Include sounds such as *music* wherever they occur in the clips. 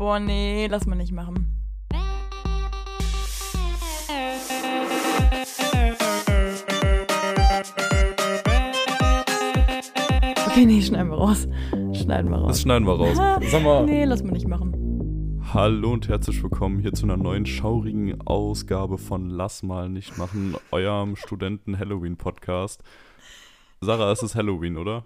Boah, nee, lass mal nicht machen. Okay, nee, schneiden wir raus. Schneiden wir raus. Das schneiden wir raus. *laughs* Sag mal. Nee, lass mal nicht machen. Hallo und herzlich willkommen hier zu einer neuen schaurigen Ausgabe von Lass mal nicht machen, eurem Studenten-Halloween-Podcast. Sarah, es ist Halloween, oder?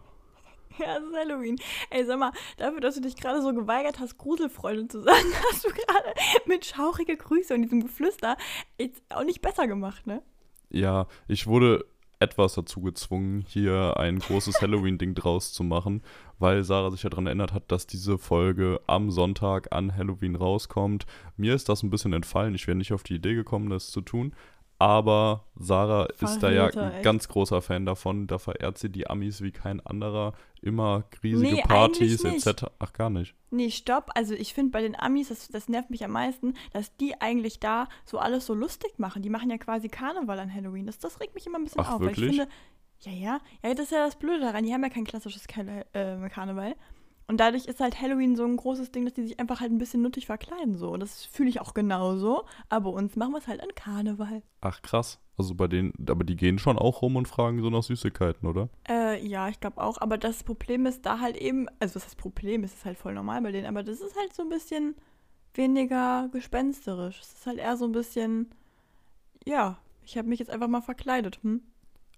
*laughs* Ja, es ist Halloween. Ey, sag mal, dafür, dass du dich gerade so geweigert hast, Gruselfreundin zu sagen, *laughs* hast du gerade mit schaurige Grüße und diesem Geflüster jetzt auch nicht besser gemacht, ne? Ja, ich wurde etwas dazu gezwungen, hier ein großes Halloween-Ding draus zu machen, weil Sarah sich ja daran erinnert hat, dass diese Folge am Sonntag an Halloween rauskommt. Mir ist das ein bisschen entfallen. Ich wäre nicht auf die Idee gekommen, das zu tun. Aber Sarah ist da ja Verräter, ein echt. ganz großer Fan davon. Da verehrt sie die Amis wie kein anderer. Immer riesige Nee, Partys etc. Ach, gar nicht. Nee, stopp. Also ich finde bei den Amis, das, das nervt mich am meisten, dass die eigentlich da so alles so lustig machen. Die machen ja quasi Karneval an Halloween. Das, das regt mich immer ein bisschen Ach, auf. Weil wirklich? ich finde, ja, ja, ja, das ist ja das Blöde daran. Die haben ja kein klassisches Kal äh, Karneval. Und dadurch ist halt Halloween so ein großes Ding, dass die sich einfach halt ein bisschen nuttig verkleiden. So. Und das fühle ich auch genauso. Aber uns machen wir es halt an Karneval. Ach, krass. Also bei denen, aber die gehen schon auch rum und fragen so nach Süßigkeiten, oder? Äh, ja, ich glaube auch. Aber das Problem ist da halt eben, also was ist das Problem? Es ist halt voll normal bei denen, aber das ist halt so ein bisschen weniger gespensterisch. Es ist halt eher so ein bisschen, ja, ich habe mich jetzt einfach mal verkleidet. Hm?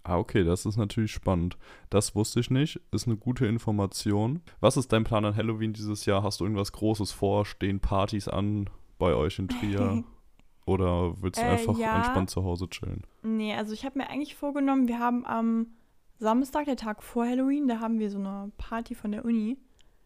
Ah, okay, das ist natürlich spannend. Das wusste ich nicht. Ist eine gute Information. Was ist dein Plan an Halloween dieses Jahr? Hast du irgendwas Großes vor? Stehen Partys an bei euch in Trier? *laughs* Oder willst du Äh, einfach ja. entspannt zu Hause chillen? Nee, also ich habe mir eigentlich vorgenommen, wir haben am Samstag, der Tag vor Halloween, da haben wir so eine Party von der Uni.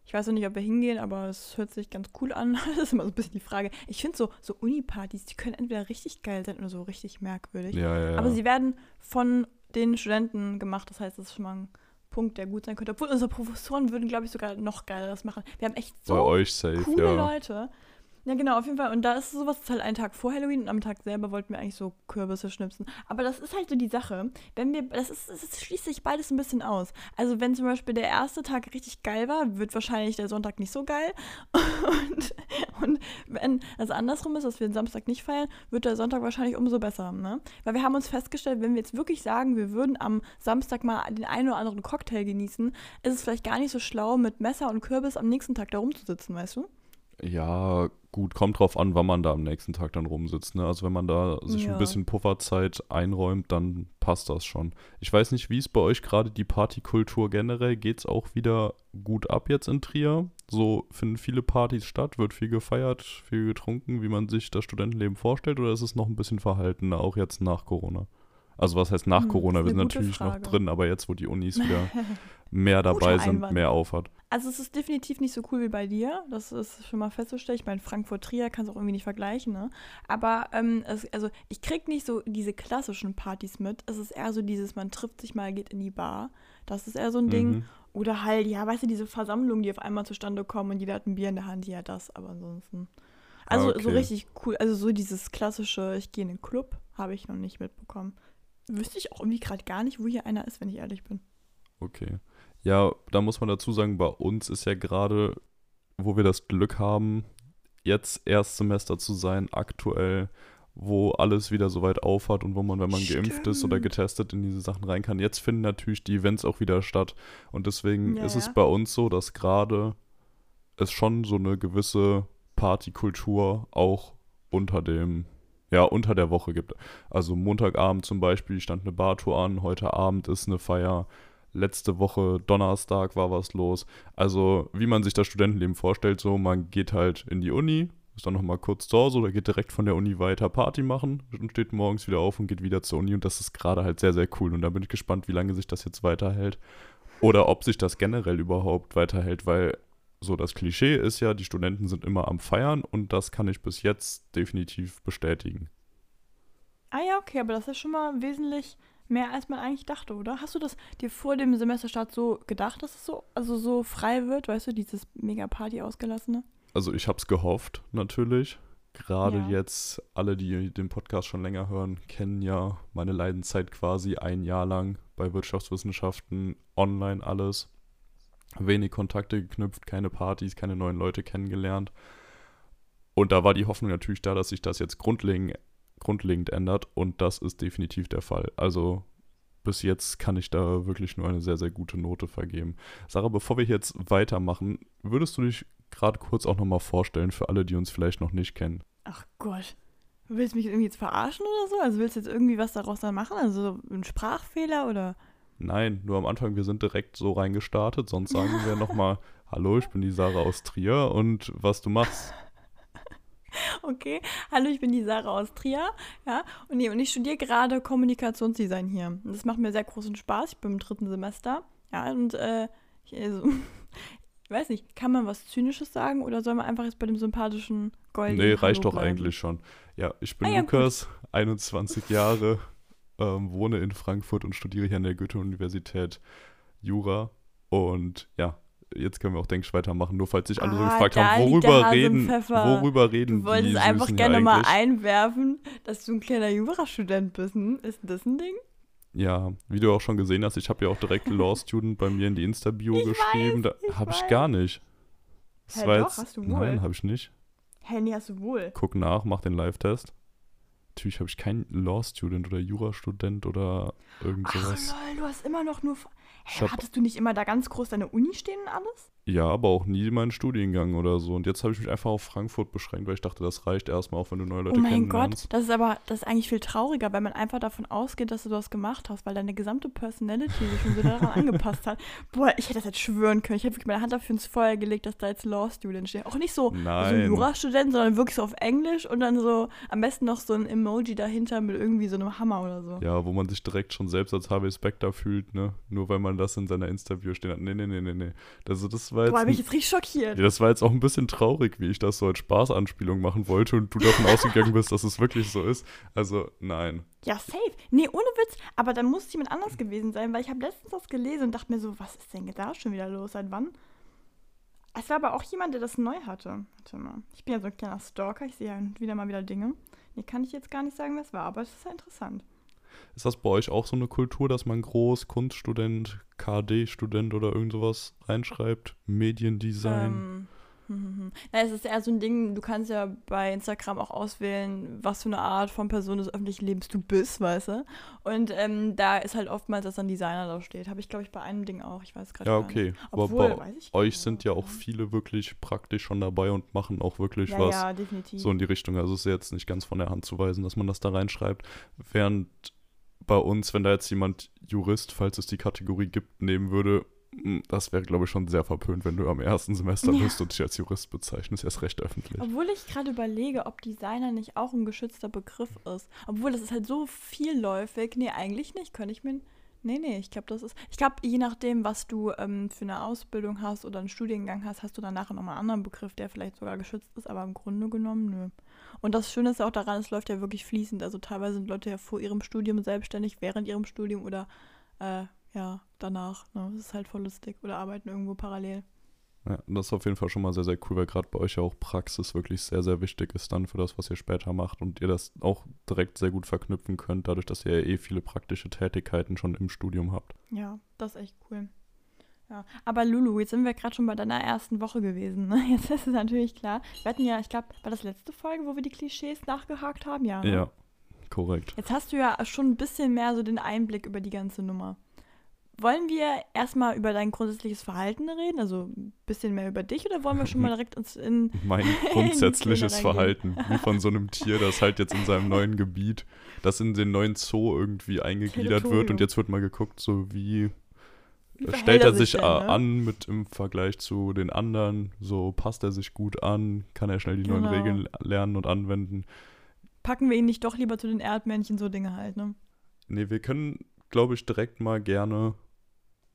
Ich weiß noch nicht, ob wir hingehen, aber es hört sich ganz cool an. *laughs* Das ist immer so ein bisschen die Frage. Ich finde so, so Uni-Partys, die können entweder richtig geil sein oder so richtig merkwürdig. Ja, ja, ja. Aber sie werden von den Studenten gemacht. Das heißt, das ist schon mal ein Punkt, der gut sein könnte. Obwohl unsere Professoren würden, glaube ich, sogar noch geileres machen. Wir haben echt so coole ja. Leute. Ja, genau, auf jeden Fall. Und da ist sowas ist halt ein Tag vor Halloween und am Tag selber wollten wir eigentlich so Kürbisse schnipsen. Aber das ist halt so die Sache. Wenn wir, das ist, es schließt sich beides ein bisschen aus. Also wenn zum Beispiel der erste Tag richtig geil war, wird wahrscheinlich der Sonntag nicht so geil. Und, und wenn das andersrum ist, dass wir den Samstag nicht feiern, wird der Sonntag wahrscheinlich umso besser. Ne? Weil wir haben uns festgestellt, wenn wir jetzt wirklich sagen, wir würden am Samstag mal den einen oder anderen Cocktail genießen, ist es vielleicht gar nicht so schlau, mit Messer und Kürbis am nächsten Tag da rumzusitzen, weißt du? Ja, gut, kommt drauf an, wann man da am nächsten Tag dann rumsitzt. Ne? Also wenn man da sich Ja. ein bisschen Pufferzeit einräumt, dann passt das schon. Ich weiß nicht, wie ist bei euch gerade die Partykultur generell? Geht's auch wieder gut ab jetzt in Trier? So finden viele Partys statt, wird viel gefeiert, viel getrunken, wie man sich das Studentenleben vorstellt, oder ist es noch ein bisschen verhaltener, auch jetzt nach Corona? Also was heißt nach Hm, Corona? Wir sind natürlich Frage. noch drin, aber jetzt, wo die Unis wieder *laughs* mehr dabei sind, mehr aufhat. Also es ist definitiv nicht so cool wie bei dir. Das ist schon mal festzustellen. Ich meine, Frankfurt-Trier kannst du auch irgendwie nicht vergleichen, ne? Aber ähm, es, also ich krieg nicht so diese klassischen Partys mit. Es ist eher so dieses, man trifft sich mal, geht in die Bar. Das ist eher so ein Ding. Mhm. Oder halt, ja, weißt du, diese Versammlungen, die auf einmal zustande kommen und jeder hat ein Bier in der Hand, ja, das, aber ansonsten. Also so Okay. richtig cool. Also so dieses klassische, ich gehe in den Club, habe ich noch nicht mitbekommen. Wüsste ich auch irgendwie gerade gar nicht, wo hier einer ist, wenn ich ehrlich bin. Okay. Ja, da muss man dazu sagen, bei uns ist ja gerade, wo wir das Glück haben, jetzt Erstsemester zu sein, aktuell, wo alles wieder so weit aufhat und wo man, wenn man geimpft ist oder Stimmt. getestet, in diese Sachen rein kann. Jetzt finden natürlich die Events auch wieder statt. Und deswegen Ja, ist ja. es bei uns so, dass gerade es schon so eine gewisse Partykultur auch unter dem, ja, unter der Woche gibt. Also Montagabend zum Beispiel stand eine Bartour an, heute Abend ist eine Feier, letzte Woche Donnerstag war was los. Also wie man sich das Studentenleben vorstellt, so man geht halt in die Uni, ist dann nochmal kurz zu Hause oder geht direkt von der Uni weiter Party machen und steht morgens wieder auf und geht wieder zur Uni und das ist gerade halt sehr, sehr cool und da bin ich gespannt, wie lange sich das jetzt weiterhält oder ob sich das generell überhaupt weiterhält, weil so das Klischee ist ja, die Studenten sind immer am Feiern und das kann ich bis jetzt definitiv bestätigen. Ah ja, okay, aber das ist schon mal wesentlich mehr, als man eigentlich dachte, oder? Hast du das dir vor dem Semesterstart so gedacht, dass es so, also so frei wird, weißt du, dieses mega Party ausgelassene? Also ich habe es gehofft, natürlich. Gerade Ja. jetzt, alle, die den Podcast schon länger hören, kennen ja meine Leidenszeit quasi ein Jahr lang bei Wirtschaftswissenschaften, online alles. Wenig Kontakte geknüpft, keine Partys, keine neuen Leute kennengelernt. Und da war die Hoffnung natürlich da, dass sich das jetzt grundlegend, grundlegend ändert und das ist definitiv der Fall. Also bis jetzt kann ich da wirklich nur eine sehr, sehr gute Note vergeben. Sarah, bevor wir jetzt weitermachen, würdest du dich gerade kurz auch nochmal vorstellen für alle, die uns vielleicht noch nicht kennen? Ach Gott. Du willst mich irgendwie jetzt verarschen oder so? Also willst du jetzt irgendwie was daraus dann machen? Also ein Sprachfehler oder? Nein, nur am Anfang, wir sind direkt so reingestartet, sonst sagen wir nochmal, *laughs* hallo, ich bin die Sarah aus Trier und was du machst. Okay, hallo, ich bin die Sarah aus Trier, ja, und, nee, und ich studiere gerade Kommunikationsdesign hier. Und das macht mir sehr großen Spaß, ich bin im dritten Semester, ja, und äh, ich, also, *laughs* ich weiß nicht, kann man was Zynisches sagen oder soll man einfach jetzt bei dem sympathischen Gold? Nee, reicht doch eigentlich schon. Ja, ich bin ah, ja, Lukas, gut. 21 Jahre, ähm, wohne in Frankfurt und studiere hier an der Goethe-Universität Jura und ja, jetzt können wir auch, denke ich, weitermachen. Nur falls sich alle ah, so gefragt haben, worüber reden, worüber reden Du wolltest einfach gerne mal einwerfen, dass du ein kleiner Jurastudent bist. Hm? Ist das ein Ding? Ja, wie du auch schon gesehen hast, ich habe ja auch direkt *laughs* Law Student bei mir in die Insta-Bio geschrieben. Weiß, da habe ich gar nicht. Das Hä, doch, jetzt, hast du wohl. Nein, habe ich nicht. Nee, hast du wohl. Guck nach, mach den Live-Test. Natürlich habe ich keinen Law-Student oder Jurastudent oder irgend sowas. Ach lol, du hast immer noch nur... Hä, hattest du nicht immer da ganz groß deine Uni stehen und alles? Ja, aber auch nie meinen Studiengang oder so. Und jetzt habe ich mich einfach auf Frankfurt beschränkt, weil ich dachte, das reicht erstmal, auch wenn du neue Leute kennst. Oh mein Gott, das ist aber das ist eigentlich viel trauriger, weil man einfach davon ausgeht, dass du das gemacht hast, weil deine gesamte Personality sich schon so daran *laughs* angepasst hat. Boah, ich hätte das jetzt schwören können. Ich hätte wirklich meine Hand dafür ins Feuer gelegt, dass da jetzt Law Student steht. Auch nicht so, so ein Jurastudent, sondern wirklich so auf Englisch und dann so am besten noch so ein Emoji dahinter mit irgendwie so einem Hammer oder so. Ja, wo man sich direkt schon selbst als Harvey Specter fühlt, ne? Nur weil man das in seiner Insta-View stehen hat. Nee, nee, nee, nee, nee. Also das war jetzt. Boah, bin ich jetzt richtig schockiert. Ja, das war jetzt auch ein bisschen traurig, wie ich das so als Spaßanspielung machen wollte und du davon ausgegangen bist, dass es wirklich so ist. Also, nein. Ja, safe. Nee, ohne Witz. Aber dann muss jemand anders gewesen sein, weil ich habe letztens das gelesen und dachte mir so, was ist denn da schon wieder los? Seit wann? Es war aber auch jemand, der das neu hatte. Warte mal. Ich bin ja so ein kleiner Stalker. Ich sehe ja wieder mal wieder Dinge. Nee, kann ich jetzt gar nicht sagen, wer es war, aber es ist ja interessant. Ist das bei euch auch so eine Kultur, dass man groß Kunststudent, KD-Student oder irgend sowas reinschreibt? Mediendesign? Ähm, hm, Na, es ist eher so ein Ding, du kannst ja bei Instagram auch auswählen, was für eine Art von Person des öffentlichen Lebens du bist, weißt du? Und ähm, da ist halt oftmals, dass dann Designer da steht. Habe ich, glaube ich, bei einem Ding auch. Ich weiß gerade ja, okay. nicht. Aber Obwohl, bei euch sind ja auch viele wirklich praktisch schon dabei und machen auch wirklich ja, was ja, definitiv. so in die Richtung. Also es ist jetzt nicht ganz von der Hand zu weisen, dass man das da reinschreibt. Während bei uns, wenn da jetzt jemand Jurist, falls es die Kategorie gibt, nehmen würde, das wäre, glaube ich, schon sehr verpönt, wenn du am ersten Semester ja. bist und dich als Jurist bezeichnest, erst recht öffentlich. Obwohl ich gerade überlege, ob Designer nicht auch ein geschützter Begriff ist. Obwohl das ist halt so vielläufig. Nee, eigentlich nicht. Könnte ich mir. Nee, nee, ich glaube, das ist. Ich glaube, je nachdem, was du ähm, für eine Ausbildung hast oder einen Studiengang hast, hast du dann nachher nochmal einen anderen Begriff, der vielleicht sogar geschützt ist, aber im Grunde genommen, nö. Und das Schöne ist auch daran, es läuft ja wirklich fließend. Also teilweise sind Leute ja vor ihrem Studium selbstständig, während ihrem Studium oder äh, ja, danach. Ne? Das ist halt voll lustig. Oder arbeiten irgendwo parallel. Ja, das ist auf jeden Fall schon mal sehr, sehr cool, weil gerade bei euch ja auch Praxis wirklich sehr, sehr wichtig ist dann für das, was ihr später macht und ihr das auch direkt sehr gut verknüpfen könnt, dadurch, dass ihr ja eh viele praktische Tätigkeiten schon im Studium habt. Ja, das ist echt cool. Ja, aber Lulu, jetzt sind wir gerade schon bei deiner ersten Woche gewesen. Ne? Jetzt ist es natürlich klar. Wir hatten ja, ich glaube, war das letzte Folge, wo wir die Klischees nachgehakt haben? Ja. Ne? Ja, korrekt. Jetzt hast du ja schon ein bisschen mehr so den Einblick über die ganze Nummer. Wollen wir erstmal über dein grundsätzliches Verhalten reden? Also ein bisschen mehr über dich oder wollen wir schon mal direkt uns in. *laughs* Mein *laughs* grundsätzliches in Verhalten, wie von so einem Tier, das halt jetzt in seinem neuen Gebiet, das in den neuen Zoo irgendwie eingegliedert wird und jetzt wird mal geguckt, so wie stellt er sich, sich denn, ne? an mit im Vergleich zu den anderen? So passt er sich gut an? Kann er schnell die genau. neuen Regeln lernen und anwenden? Packen wir ihn nicht doch lieber zu den Erdmännchen, so Dinge halt, ne? Nee, wir können, glaube ich, direkt mal gerne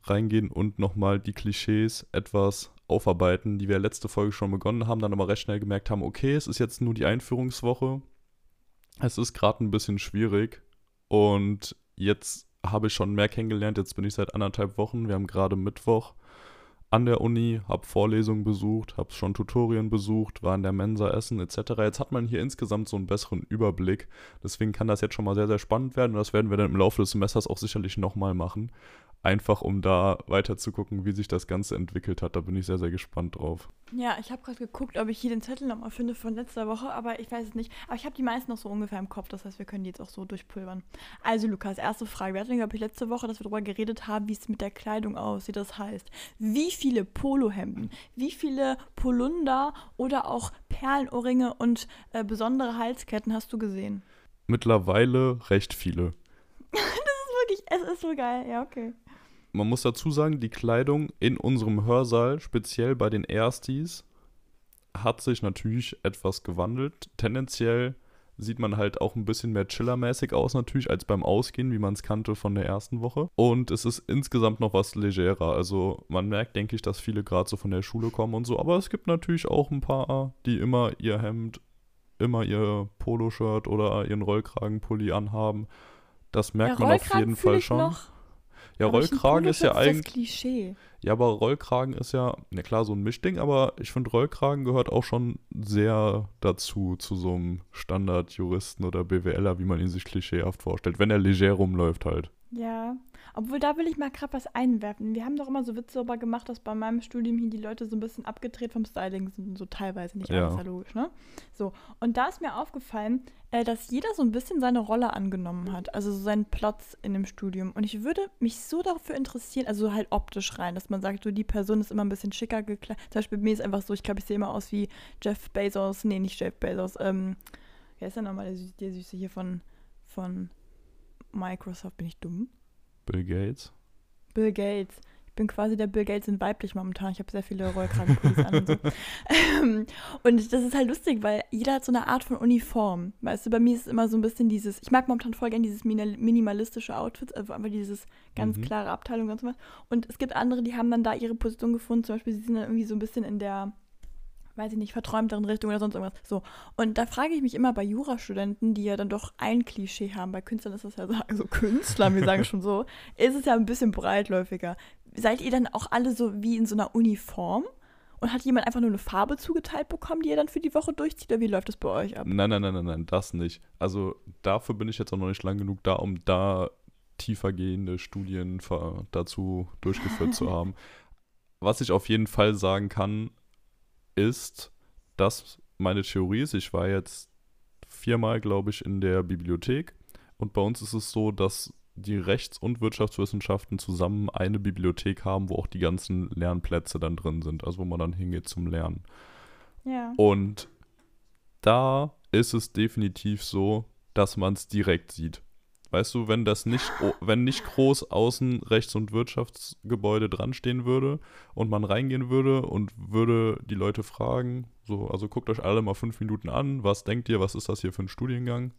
reingehen und nochmal die Klischees etwas aufarbeiten, die wir letzte Folge schon begonnen haben, dann aber recht schnell gemerkt haben, okay, es ist jetzt nur die Einführungswoche. Es ist gerade ein bisschen schwierig und jetzt habe ich schon mehr kennengelernt. Jetzt bin ich seit anderthalb Wochen. Wir haben gerade Mittwoch an der Uni, habe Vorlesungen besucht, habe schon Tutorien besucht, war in der Mensa essen etc. Jetzt hat man hier insgesamt so einen besseren Überblick. Deswegen kann das jetzt schon mal sehr, sehr spannend werden und das werden wir dann im Laufe des Semesters auch sicherlich nochmal machen. Einfach um da weiter zu gucken, wie sich das Ganze entwickelt hat. Da bin ich sehr, sehr gespannt drauf. Ja, ich habe gerade geguckt, ob ich hier den Zettel nochmal finde von letzter Woche, aber ich weiß es nicht. Aber ich habe die meisten noch so ungefähr im Kopf, das heißt, wir können die jetzt auch so durchpulvern. Also, Lukas, erste Frage. Wir hatten, glaube ich, letzte Woche, dass wir darüber geredet haben, wie es mit der Kleidung aussieht. Das heißt, wie viele Polohemden, wie viele Polunder oder auch Perlenohrringe und äh, besondere Halsketten hast du gesehen? Mittlerweile recht viele. *laughs* das ist wirklich, es ist so geil. Ja, okay man muss dazu sagen, die Kleidung in unserem Hörsaal, speziell bei den Erstis, hat sich natürlich etwas gewandelt. Tendenziell sieht man halt auch ein bisschen mehr chillermäßig aus natürlich als beim Ausgehen, wie man es kannte von der ersten Woche. Und es ist insgesamt noch was legerer. Also man merkt, denke ich, dass viele gerade so von der Schule kommen und so. Aber es gibt natürlich auch ein paar, die immer ihr Hemd, immer ihr Poloshirt oder ihren Rollkragenpulli anhaben. Das merkt ja, man auf jeden Fall schon. Noch ja, aber Rollkragen ist ja eigentlich. Das Klischee. Ja, aber Rollkragen ist ja, na klar, so ein Mischding, aber ich finde, Rollkragen gehört auch schon sehr dazu, zu so einem Standardjuristen oder BWLer, wie man ihn sich klischeehaft vorstellt, wenn er leger rumläuft halt. Ja, obwohl, da will ich mal gerade was einwerfen. Wir haben doch immer so Witze darüber gemacht, dass bei meinem Studium hier die Leute so ein bisschen abgedreht vom Styling sind, so teilweise, nicht alles ja. logisch, ne? So, und da ist mir aufgefallen, äh, dass jeder so ein bisschen seine Rolle angenommen hat, also so seinen Platz in dem Studium. Und ich würde mich so dafür interessieren, also halt optisch rein, dass man sagt, so die Person ist immer ein bisschen schicker gekleidet. Zum Beispiel bei mir ist einfach so, ich glaube, ich sehe immer aus wie Jeff Bezos, nee, nicht Jeff Bezos, ähm, wer ist denn nochmal der, der Süße hier von, von Microsoft? Bin ich dumm? Bill Gates. Bill Gates. Ich bin quasi der Bill Gates in weiblich momentan. Ich habe sehr viele Rollkragenpullis an und so. *laughs* Ähm, und das ist halt lustig, weil jeder hat so eine Art von Uniform. Weißt du, bei mir ist es immer so ein bisschen dieses, ich mag momentan voll gerne dieses minimalistische Outfit, also einfach dieses ganz mhm. klare Abteilung und so was. Und es gibt andere, die haben dann da ihre Position gefunden. Zum Beispiel, sie sind dann irgendwie so ein bisschen in der weiß ich nicht, verträumteren Richtung oder sonst irgendwas. So. Und da frage ich mich immer bei Jurastudenten, die ja dann doch ein Klischee haben, bei Künstlern ist das ja so, also Künstlern, wir sagen schon so, *laughs* ist es ja ein bisschen breitläufiger. Seid ihr dann auch alle so wie in so einer Uniform? Und hat jemand einfach nur eine Farbe zugeteilt bekommen, die ihr dann für die Woche durchzieht? Oder wie läuft das bei euch ab? Nein, nein, nein, nein, nein, das nicht. Also dafür bin ich jetzt auch noch nicht lang genug da, um da tiefergehende Studien dazu durchgeführt zu haben. *laughs* Was ich auf jeden Fall sagen kann, ist, dass meine Theorie ist, ich war jetzt viermal, glaube ich, in der Bibliothek und bei uns ist es so, dass die Rechts- und Wirtschaftswissenschaften zusammen eine Bibliothek haben, wo auch die ganzen Lernplätze dann drin sind, also wo man dann hingeht zum Lernen. Ja. Und da ist es definitiv so, dass man es direkt sieht. Weißt du, wenn das nicht, wenn nicht groß außen Rechts- und Wirtschaftsgebäude dran stehen würde und man reingehen würde und würde die Leute fragen, so, also guckt euch alle mal fünf Minuten an, was denkt ihr, was ist das hier für ein Studiengang?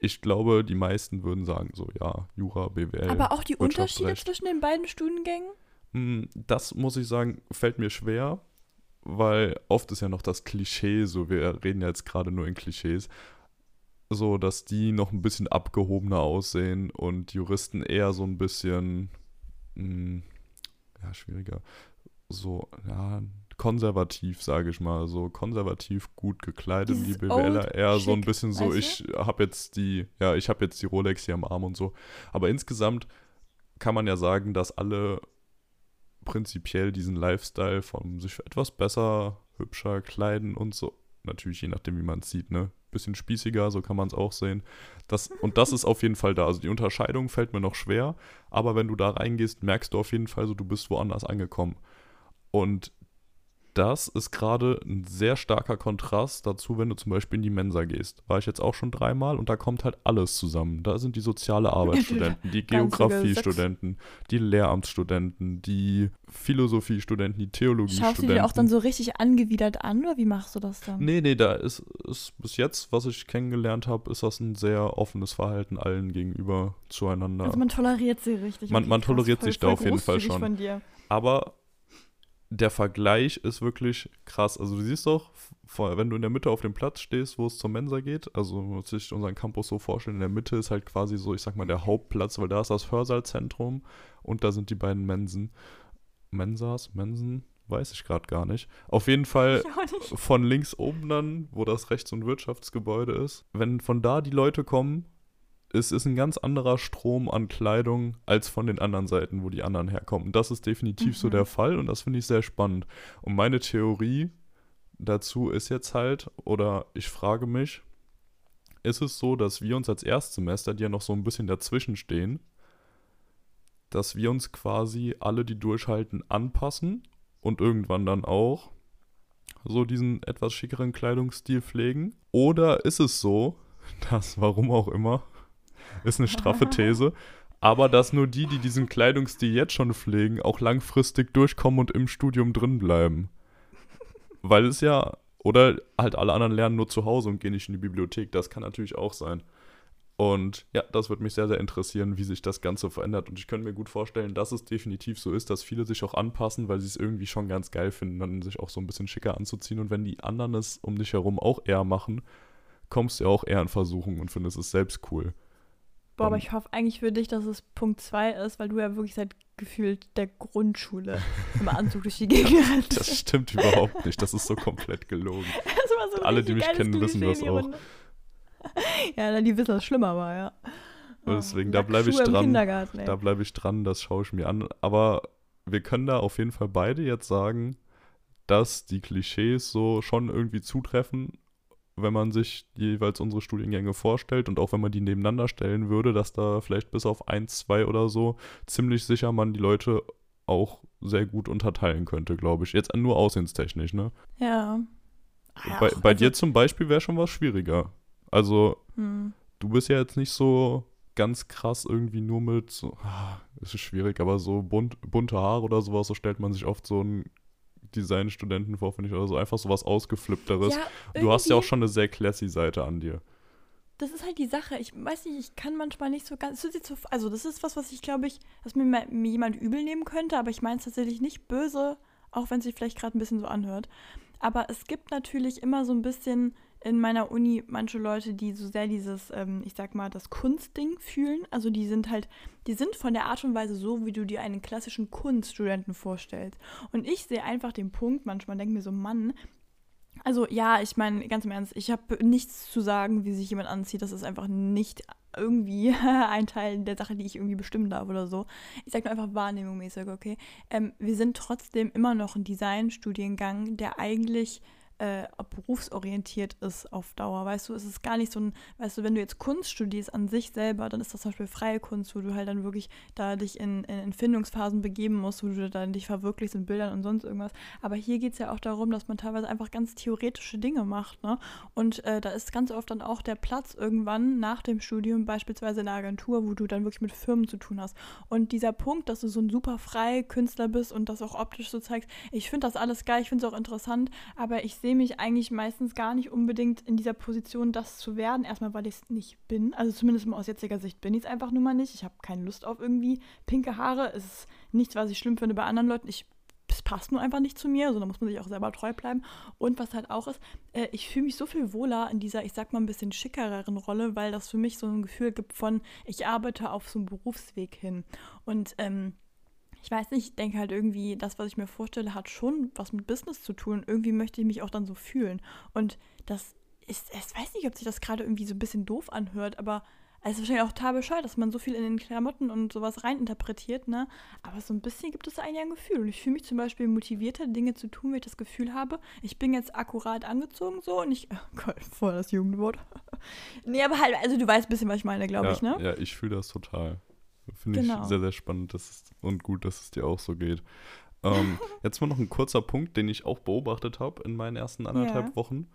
Ich glaube, die meisten würden sagen so, ja, Jura, BWL. Aber auch die Unterschiede zwischen den beiden Studiengängen? Hm, das muss ich sagen, fällt mir schwer, weil oft ist ja noch das Klischee, so wir reden ja jetzt gerade nur in Klischees so, dass die noch ein bisschen abgehobener aussehen und Juristen eher so ein bisschen, mh, hm, ja, schwieriger, so, ja, konservativ, sage ich mal, so konservativ gut gekleidet, Dieses die BWLer eher so ein bisschen so, ich habe jetzt die, ja, ich habe jetzt die Rolex hier am Arm und so. Aber insgesamt kann man ja sagen, dass alle prinzipiell diesen Lifestyle von sich etwas besser, hübscher kleiden und so, natürlich je nachdem, wie man es sieht, ne, bisschen spießiger, so kann man es auch sehen. Das, und das ist auf jeden Fall da. Also die Unterscheidung fällt mir noch schwer, aber wenn du da reingehst, merkst du auf jeden Fall so, du bist woanders angekommen. Und das ist gerade ein sehr starker Kontrast dazu, wenn du zum Beispiel in die Mensa gehst. War ich jetzt auch schon dreimal und da kommt halt alles zusammen. Da sind die soziale Arbeitsstudenten, die *laughs* Geografiestudenten, die Lehramtsstudenten, die Philosophiestudenten, die Theologiestudenten. Schaust du dir auch dann so richtig angewidert an oder wie machst du das dann? Nee, nee, da ist, ist bis jetzt, was ich kennengelernt habe, ist das ein sehr offenes Verhalten allen gegenüber zueinander. Also man toleriert sie richtig. Man, man toleriert sich da auf jeden Fall schon. Aber der Vergleich ist wirklich krass. Also du siehst doch, wenn du in der Mitte auf dem Platz stehst, wo es zur Mensa geht, also muss sich unseren Campus so vorstellen, in der Mitte ist halt quasi so, ich sag mal, der Hauptplatz, weil da ist das Hörsaalzentrum und da sind die beiden Mensen. Mensas, Mensen, weiß ich gerade gar nicht. Auf jeden Fall von links oben dann, wo das Rechts- und Wirtschaftsgebäude ist. Wenn von da die Leute kommen, es ist ein ganz anderer Strom an Kleidung als von den anderen Seiten, wo die anderen herkommen. Das ist definitiv mhm. so der Fall und das finde ich sehr spannend. Und meine Theorie dazu ist jetzt halt, oder ich frage mich, ist es so, dass wir uns als Erstsemester, die ja noch so ein bisschen dazwischen stehen, dass wir uns quasi alle, die durchhalten, anpassen und irgendwann dann auch so diesen etwas schickeren Kleidungsstil pflegen? Oder ist es so, *laughs* dass, warum auch immer, ist eine straffe *laughs* These, aber dass nur die, die diesen Kleidungsstil jetzt schon pflegen, auch langfristig durchkommen und im Studium drin bleiben? Weil es ja, oder halt alle anderen lernen nur zu Hause und gehen nicht in die Bibliothek, das kann natürlich auch sein. Und ja, das würde mich sehr, sehr interessieren, wie sich das Ganze verändert. Und ich könnte mir gut vorstellen, dass es definitiv so ist, dass viele sich auch anpassen, weil sie es irgendwie schon ganz geil finden, dann sich auch so ein bisschen schicker anzuziehen. Und wenn die anderen es um dich herum auch eher machen, kommst du ja auch eher in Versuchung und findest es selbst cool. Boah, aber ich hoffe eigentlich für dich, dass es Punkt 2 ist, weil du ja wirklich seit gefühlt der Grundschule *laughs* im Anzug durch die Gegend rennst. Das stimmt überhaupt nicht. Das ist so komplett gelogen. *laughs* So Alle, die mich kennen, wissen das auch. *laughs* ja, die wissen, dass es schlimmer war, ja. Und deswegen, oh, da bleibe ich dran. Da bleibe ich dran, das schaue ich mir an. Aber wir können da auf jeden Fall beide jetzt sagen, dass die Klischees so schon irgendwie zutreffen, wenn man sich jeweils unsere Studiengänge vorstellt und auch wenn man die nebeneinander stellen würde, dass da vielleicht bis auf eins, zwei oder so ziemlich sicher man die Leute auch sehr gut unterteilen könnte, glaube ich. Jetzt nur aussehenstechnisch, ne? Ja. Ach, bei, bei also, dir zum Beispiel wäre schon was schwieriger. Also, hm. du bist ja jetzt nicht so ganz krass irgendwie nur mit, so, ah, es ist schwierig, aber so bunt, bunte Haare oder sowas, so stellt man sich oft so einen Designstudenten vor, finde ich, oder so einfach so was Ausgeflippteres. Ja, du hast ja auch schon eine sehr classy Seite an dir. Das ist halt die Sache. Ich weiß nicht, ich kann manchmal nicht so ganz. Also, das ist was, was ich glaube ich, was mir, mir jemand übel nehmen könnte, aber ich meine es tatsächlich nicht böse, auch wenn es sich vielleicht gerade ein bisschen so anhört. Aber es gibt natürlich immer so ein bisschen in meiner Uni manche Leute, die so sehr dieses, ähm, ich sag mal, das Kunstding fühlen. Also die sind halt, die sind von der Art und Weise so, wie du dir einen klassischen Kunststudenten vorstellst. Und ich sehe einfach den Punkt, manchmal denke mir so, Mann, also ja, ich meine, ganz im Ernst, ich habe nichts zu sagen, wie sich jemand anzieht. Das ist einfach nicht irgendwie *laughs* ein Teil der Sache, die ich irgendwie bestimmen darf oder so. Ich sage nur einfach wahrnehmungsmäßig, okay. Ähm, wir sind trotzdem immer noch ein Designstudiengang, der eigentlich äh, berufsorientiert ist auf Dauer. Weißt du, es ist gar nicht so ein, weißt du, wenn du jetzt Kunst studierst an sich selber, dann ist das zum Beispiel freie Kunst, wo du halt dann wirklich da dich in, in Empfindungsphasen begeben musst, wo du dann dich verwirklichst in Bildern und sonst irgendwas. Aber hier geht es ja auch darum, dass man teilweise einfach ganz theoretische Dinge macht, ne? Und äh, da ist ganz oft dann auch der Platz irgendwann nach dem Studium, beispielsweise in der Agentur, wo du dann wirklich mit Firmen zu tun hast. Und dieser Punkt, dass du so ein super frei Künstler bist und das auch optisch so zeigst, ich finde das alles geil, ich finde es auch interessant, aber ich sehe sehe mich eigentlich meistens gar nicht unbedingt in dieser Position, das zu werden. Erstmal, weil ich es nicht bin. Also zumindest mal aus jetziger Sicht bin ich es einfach nur mal nicht. Ich habe keine Lust auf irgendwie pinke Haare. Es ist nichts, was ich schlimm finde bei anderen Leuten. Ich es passt nur einfach nicht zu mir, also da muss man sich auch selber treu bleiben. Und was halt auch ist, äh, ich fühle mich so viel wohler in dieser, ich sag mal, ein bisschen schickereren Rolle, weil das für mich so ein Gefühl gibt von, ich arbeite auf so einen Berufsweg hin. Und ähm, ich weiß nicht, ich denke halt irgendwie, das, was ich mir vorstelle, hat schon was mit Business zu tun. Irgendwie möchte ich mich auch dann so fühlen. Und das ist, ich weiß nicht, ob sich das gerade irgendwie so ein bisschen doof anhört, aber es ist wahrscheinlich auch total bescheuert, dass man so viel in den Klamotten und sowas reininterpretiert, ne? Aber so ein bisschen gibt es eigentlich ein Gefühl. Und ich fühle mich zum Beispiel motivierter, Dinge zu tun, wenn ich das Gefühl habe, ich bin jetzt akkurat angezogen so und ich. *laughs* Oh Gott, voll das Jugendwort. *laughs* nee, aber halt, also du weißt ein bisschen, was ich meine, glaube ja, ich, ne? Ja, ich fühle das total. Finde genau. ich sehr, sehr spannend es, und gut, dass es dir auch so geht. Ähm, *laughs* jetzt mal noch ein kurzer Punkt, den ich auch beobachtet habe in meinen ersten anderthalb ja. Wochen.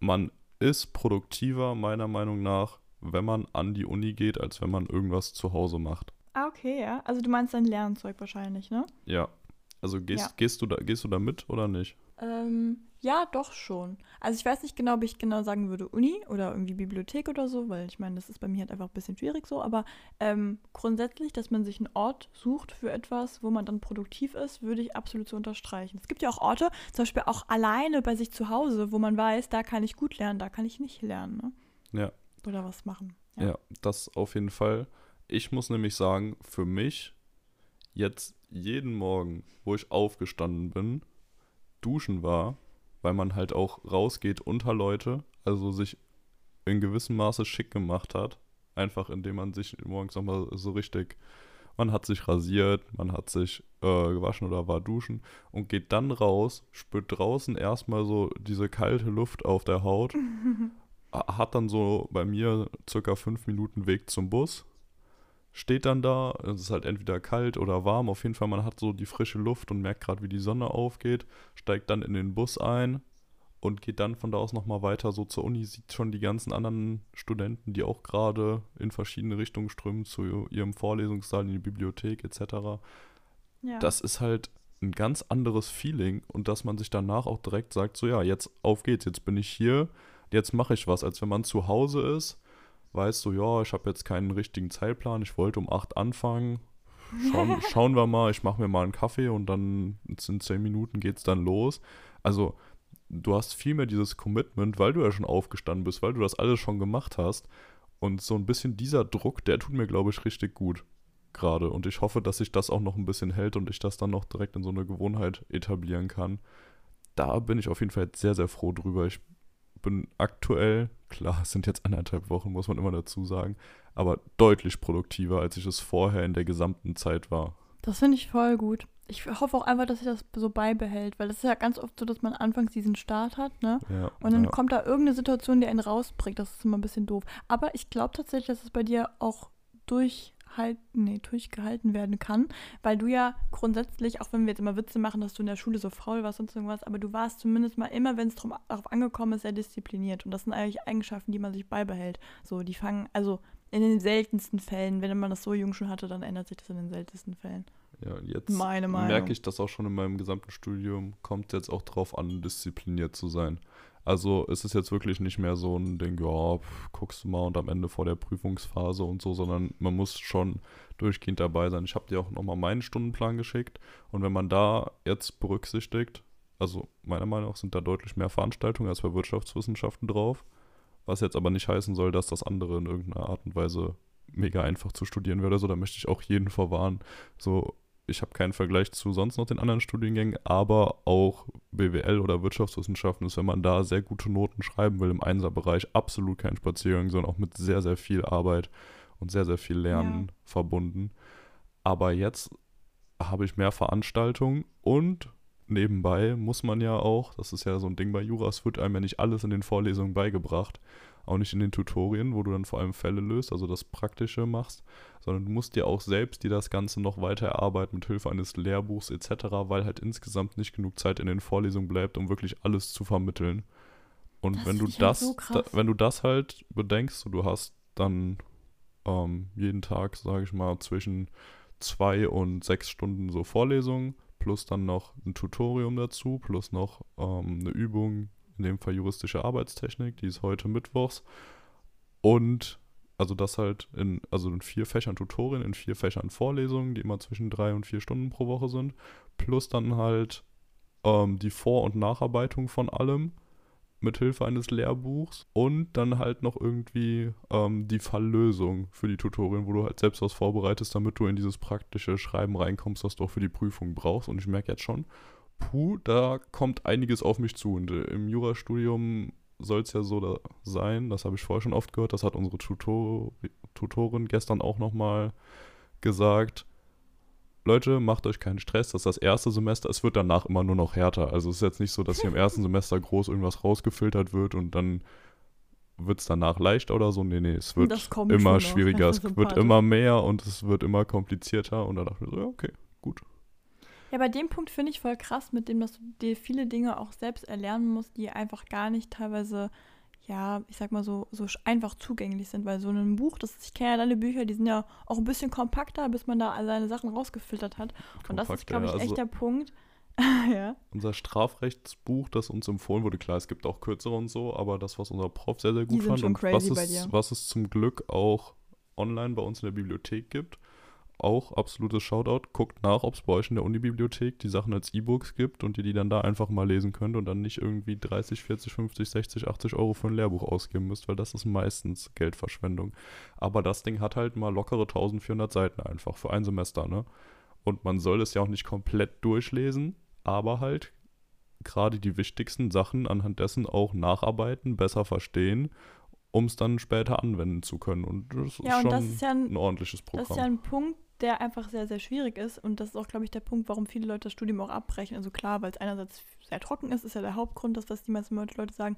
Man ist produktiver, meiner Meinung nach, wenn man an die Uni geht, als wenn man irgendwas zu Hause macht. Ah, okay, ja. Also du meinst dein Lernzeug wahrscheinlich, ne? Ja. Also gehst, ja. gehst, du, da, gehst du da mit oder nicht? Ähm, ja, doch schon. Also ich weiß nicht genau, ob ich genau sagen würde Uni oder irgendwie Bibliothek oder so, weil ich meine, das ist bei mir halt einfach ein bisschen schwierig so. Aber ähm, grundsätzlich, dass man sich einen Ort sucht für etwas, wo man dann produktiv ist, würde ich absolut so unterstreichen. Es gibt ja auch Orte, zum Beispiel auch alleine bei sich zu Hause, wo man weiß, da kann ich gut lernen, da kann ich nicht lernen. Ne? Ja. Oder was machen. Ja. ja, das auf jeden Fall. Ich muss nämlich sagen, für mich jetzt jeden Morgen, wo ich aufgestanden bin, duschen war, weil man halt auch rausgeht unter Leute, also sich in gewissem Maße schick gemacht hat, Einfach indem man sich morgens nochmal so richtig, man hat sich rasiert, man hat sich äh, gewaschen oder war duschen und geht dann raus, spürt draußen erstmal so diese kalte Luft auf der Haut, *laughs* hat dann so bei mir circa fünf Minuten Weg zum Bus, steht dann da, es ist halt entweder kalt oder warm, auf jeden Fall man hat so die frische Luft und merkt gerade, wie die Sonne aufgeht, steigt dann in den Bus ein, und geht dann von da aus nochmal weiter so zur Uni, sieht schon die ganzen anderen Studenten, die auch gerade in verschiedene Richtungen strömen, zu ihrem Vorlesungssaal, in die Bibliothek etc. Ja. Das ist halt ein ganz anderes Feeling und dass man sich danach auch direkt sagt, so ja, jetzt auf geht's, jetzt bin ich hier, jetzt mache ich was, als wenn man zu Hause ist, weißt du, ja, ich habe jetzt keinen richtigen Zeitplan, ich wollte um 8 anfangen, schauen, *laughs* schauen wir mal, ich mache mir mal einen Kaffee und dann in 10 Minuten geht's dann los. Also du hast viel mehr dieses Commitment, weil du ja schon aufgestanden bist, weil du das alles schon gemacht hast. Und so ein bisschen dieser Druck, der tut mir, glaube ich, richtig gut gerade. Und ich hoffe, dass sich das auch noch ein bisschen hält und ich das dann noch direkt in so eine Gewohnheit etablieren kann. Da bin ich auf jeden Fall sehr, sehr froh drüber. Ich bin aktuell, klar, es sind jetzt anderthalb Wochen, muss man immer dazu sagen, aber deutlich produktiver, als ich es vorher in der gesamten Zeit war. Das finde ich voll gut ich hoffe auch einfach, dass sich das so beibehält, weil das ist ja ganz oft so, dass man anfangs diesen Start hat, ne? Ja, und dann ja. kommt da irgendeine Situation, die einen rausbringt. Das ist immer ein bisschen doof. Aber ich glaube tatsächlich, dass es bei dir auch durchhalten, nee, durchgehalten werden kann, weil du ja grundsätzlich, auch wenn wir jetzt immer Witze machen, dass du in der Schule so faul warst und irgendwas, aber du warst zumindest mal immer, wenn es darauf angekommen ist, sehr diszipliniert. Und das sind eigentlich Eigenschaften, die man sich beibehält. So, die fangen, also in den seltensten Fällen, wenn man das so jung schon hatte, dann ändert sich das in den seltensten Fällen. Ja, jetzt merke ich das auch schon in meinem gesamten Studium, kommt jetzt auch drauf an, diszipliniert zu sein. Also ist es jetzt wirklich nicht mehr so ein Ding, ja, guckst du mal und am Ende vor der Prüfungsphase und so, sondern man muss schon durchgehend dabei sein. Ich habe dir auch nochmal meinen Stundenplan geschickt und wenn man da jetzt berücksichtigt, also meiner Meinung nach sind da deutlich mehr Veranstaltungen als bei Wirtschaftswissenschaften drauf, was jetzt aber nicht heißen soll, dass das andere in irgendeiner Art und Weise mega einfach zu studieren wäre. So, da möchte ich auch jeden vorwarnen. So, ich habe keinen Vergleich zu sonst noch den anderen Studiengängen, aber auch BWL oder Wirtschaftswissenschaften ist, wenn man da sehr gute Noten schreiben will im Einserbereich, absolut kein Spaziergang, sondern auch mit sehr, sehr viel Arbeit und sehr, sehr viel Lernen ja. verbunden. Aber jetzt habe ich mehr Veranstaltungen und nebenbei muss man ja auch, das ist ja so ein Ding bei Jura, es wird einem ja nicht alles in den Vorlesungen beigebracht auch nicht in den Tutorien, wo du dann vor allem Fälle löst, also das Praktische machst, sondern du musst dir auch selbst dir das Ganze noch weiter erarbeiten mit Hilfe eines Lehrbuchs etc., weil halt insgesamt nicht genug Zeit in den Vorlesungen bleibt, um wirklich alles zu vermitteln. Und das wenn du das, halt so da, wenn du das halt bedenkst, so du hast dann ähm, jeden Tag, sage ich mal, zwischen zwei und sechs Stunden so Vorlesungen, plus dann noch ein Tutorium dazu, plus noch ähm, eine Übung, in dem Fall juristische Arbeitstechnik, die ist heute mittwochs. Und also das halt in, also in vier Fächern Tutorien, in vier Fächern Vorlesungen, die immer zwischen drei und vier Stunden pro Woche sind, plus dann halt ähm, die Vor- und Nacharbeitung von allem mit Hilfe eines Lehrbuchs und dann halt noch irgendwie ähm, die Falllösung für die Tutorien, wo du halt selbst was vorbereitest, damit du in dieses praktische Schreiben reinkommst, was du auch für die Prüfung brauchst. Und ich merke jetzt schon, puh, da kommt einiges auf mich zu. Und äh, im Jurastudium soll es ja so da sein, das habe ich vorher schon oft gehört, das hat unsere Tutor Tutorin gestern auch nochmal gesagt. Leute, macht euch keinen Stress, das ist das erste Semester, es wird danach immer nur noch härter. Also es ist jetzt nicht so, dass hier im ersten Semester groß irgendwas rausgefiltert wird und dann wird es danach leichter oder so. Nee, nee, es wird immer schwieriger, es *laughs* wird immer mehr und es wird immer komplizierter. Und da dachte ich so, ja, okay, gut. Ja, bei dem Punkt finde ich voll krass, mit dem, dass du dir viele Dinge auch selbst erlernen musst, die einfach gar nicht teilweise, ja, ich sag mal so, so einfach zugänglich sind. Weil so ein Buch, das ich kenne ja deine Bücher, die sind ja auch ein bisschen kompakter, bis man da all seine Sachen rausgefiltert hat. Kompakt, Und das ist, glaube ich, echt also der Punkt. *laughs* ja. Unser Strafrechtsbuch, das uns empfohlen wurde, klar, es gibt auch kürzere und so, aber das, was unser Prof sehr, sehr gut fand und was es, was es zum Glück auch online bei uns in der Bibliothek gibt, auch absolutes Shoutout. Guckt nach, ob es bei euch in der Unibibliothek die Sachen als E-Books gibt und ihr die dann da einfach mal lesen könnt und dann nicht irgendwie 30, 40, 50, 60, 80 Euro für ein Lehrbuch ausgeben müsst, weil das ist meistens Geldverschwendung. Aber das Ding hat halt mal lockere 1400 Seiten einfach für ein Semester, ne? Und man soll es ja auch nicht komplett durchlesen, aber halt gerade die wichtigsten Sachen anhand dessen auch nacharbeiten, besser verstehen um es dann später anwenden zu können. Und das Ja, ist schon das ist ja ein, ein ordentliches das ist ja Programm. ein Punkt, der einfach sehr, sehr schwierig ist. Und das ist auch, glaube ich, der Punkt, warum viele Leute das Studium auch abbrechen. Also klar, weil es einerseits sehr trocken ist, ist ja der Hauptgrund, das, was die meisten Leute sagen.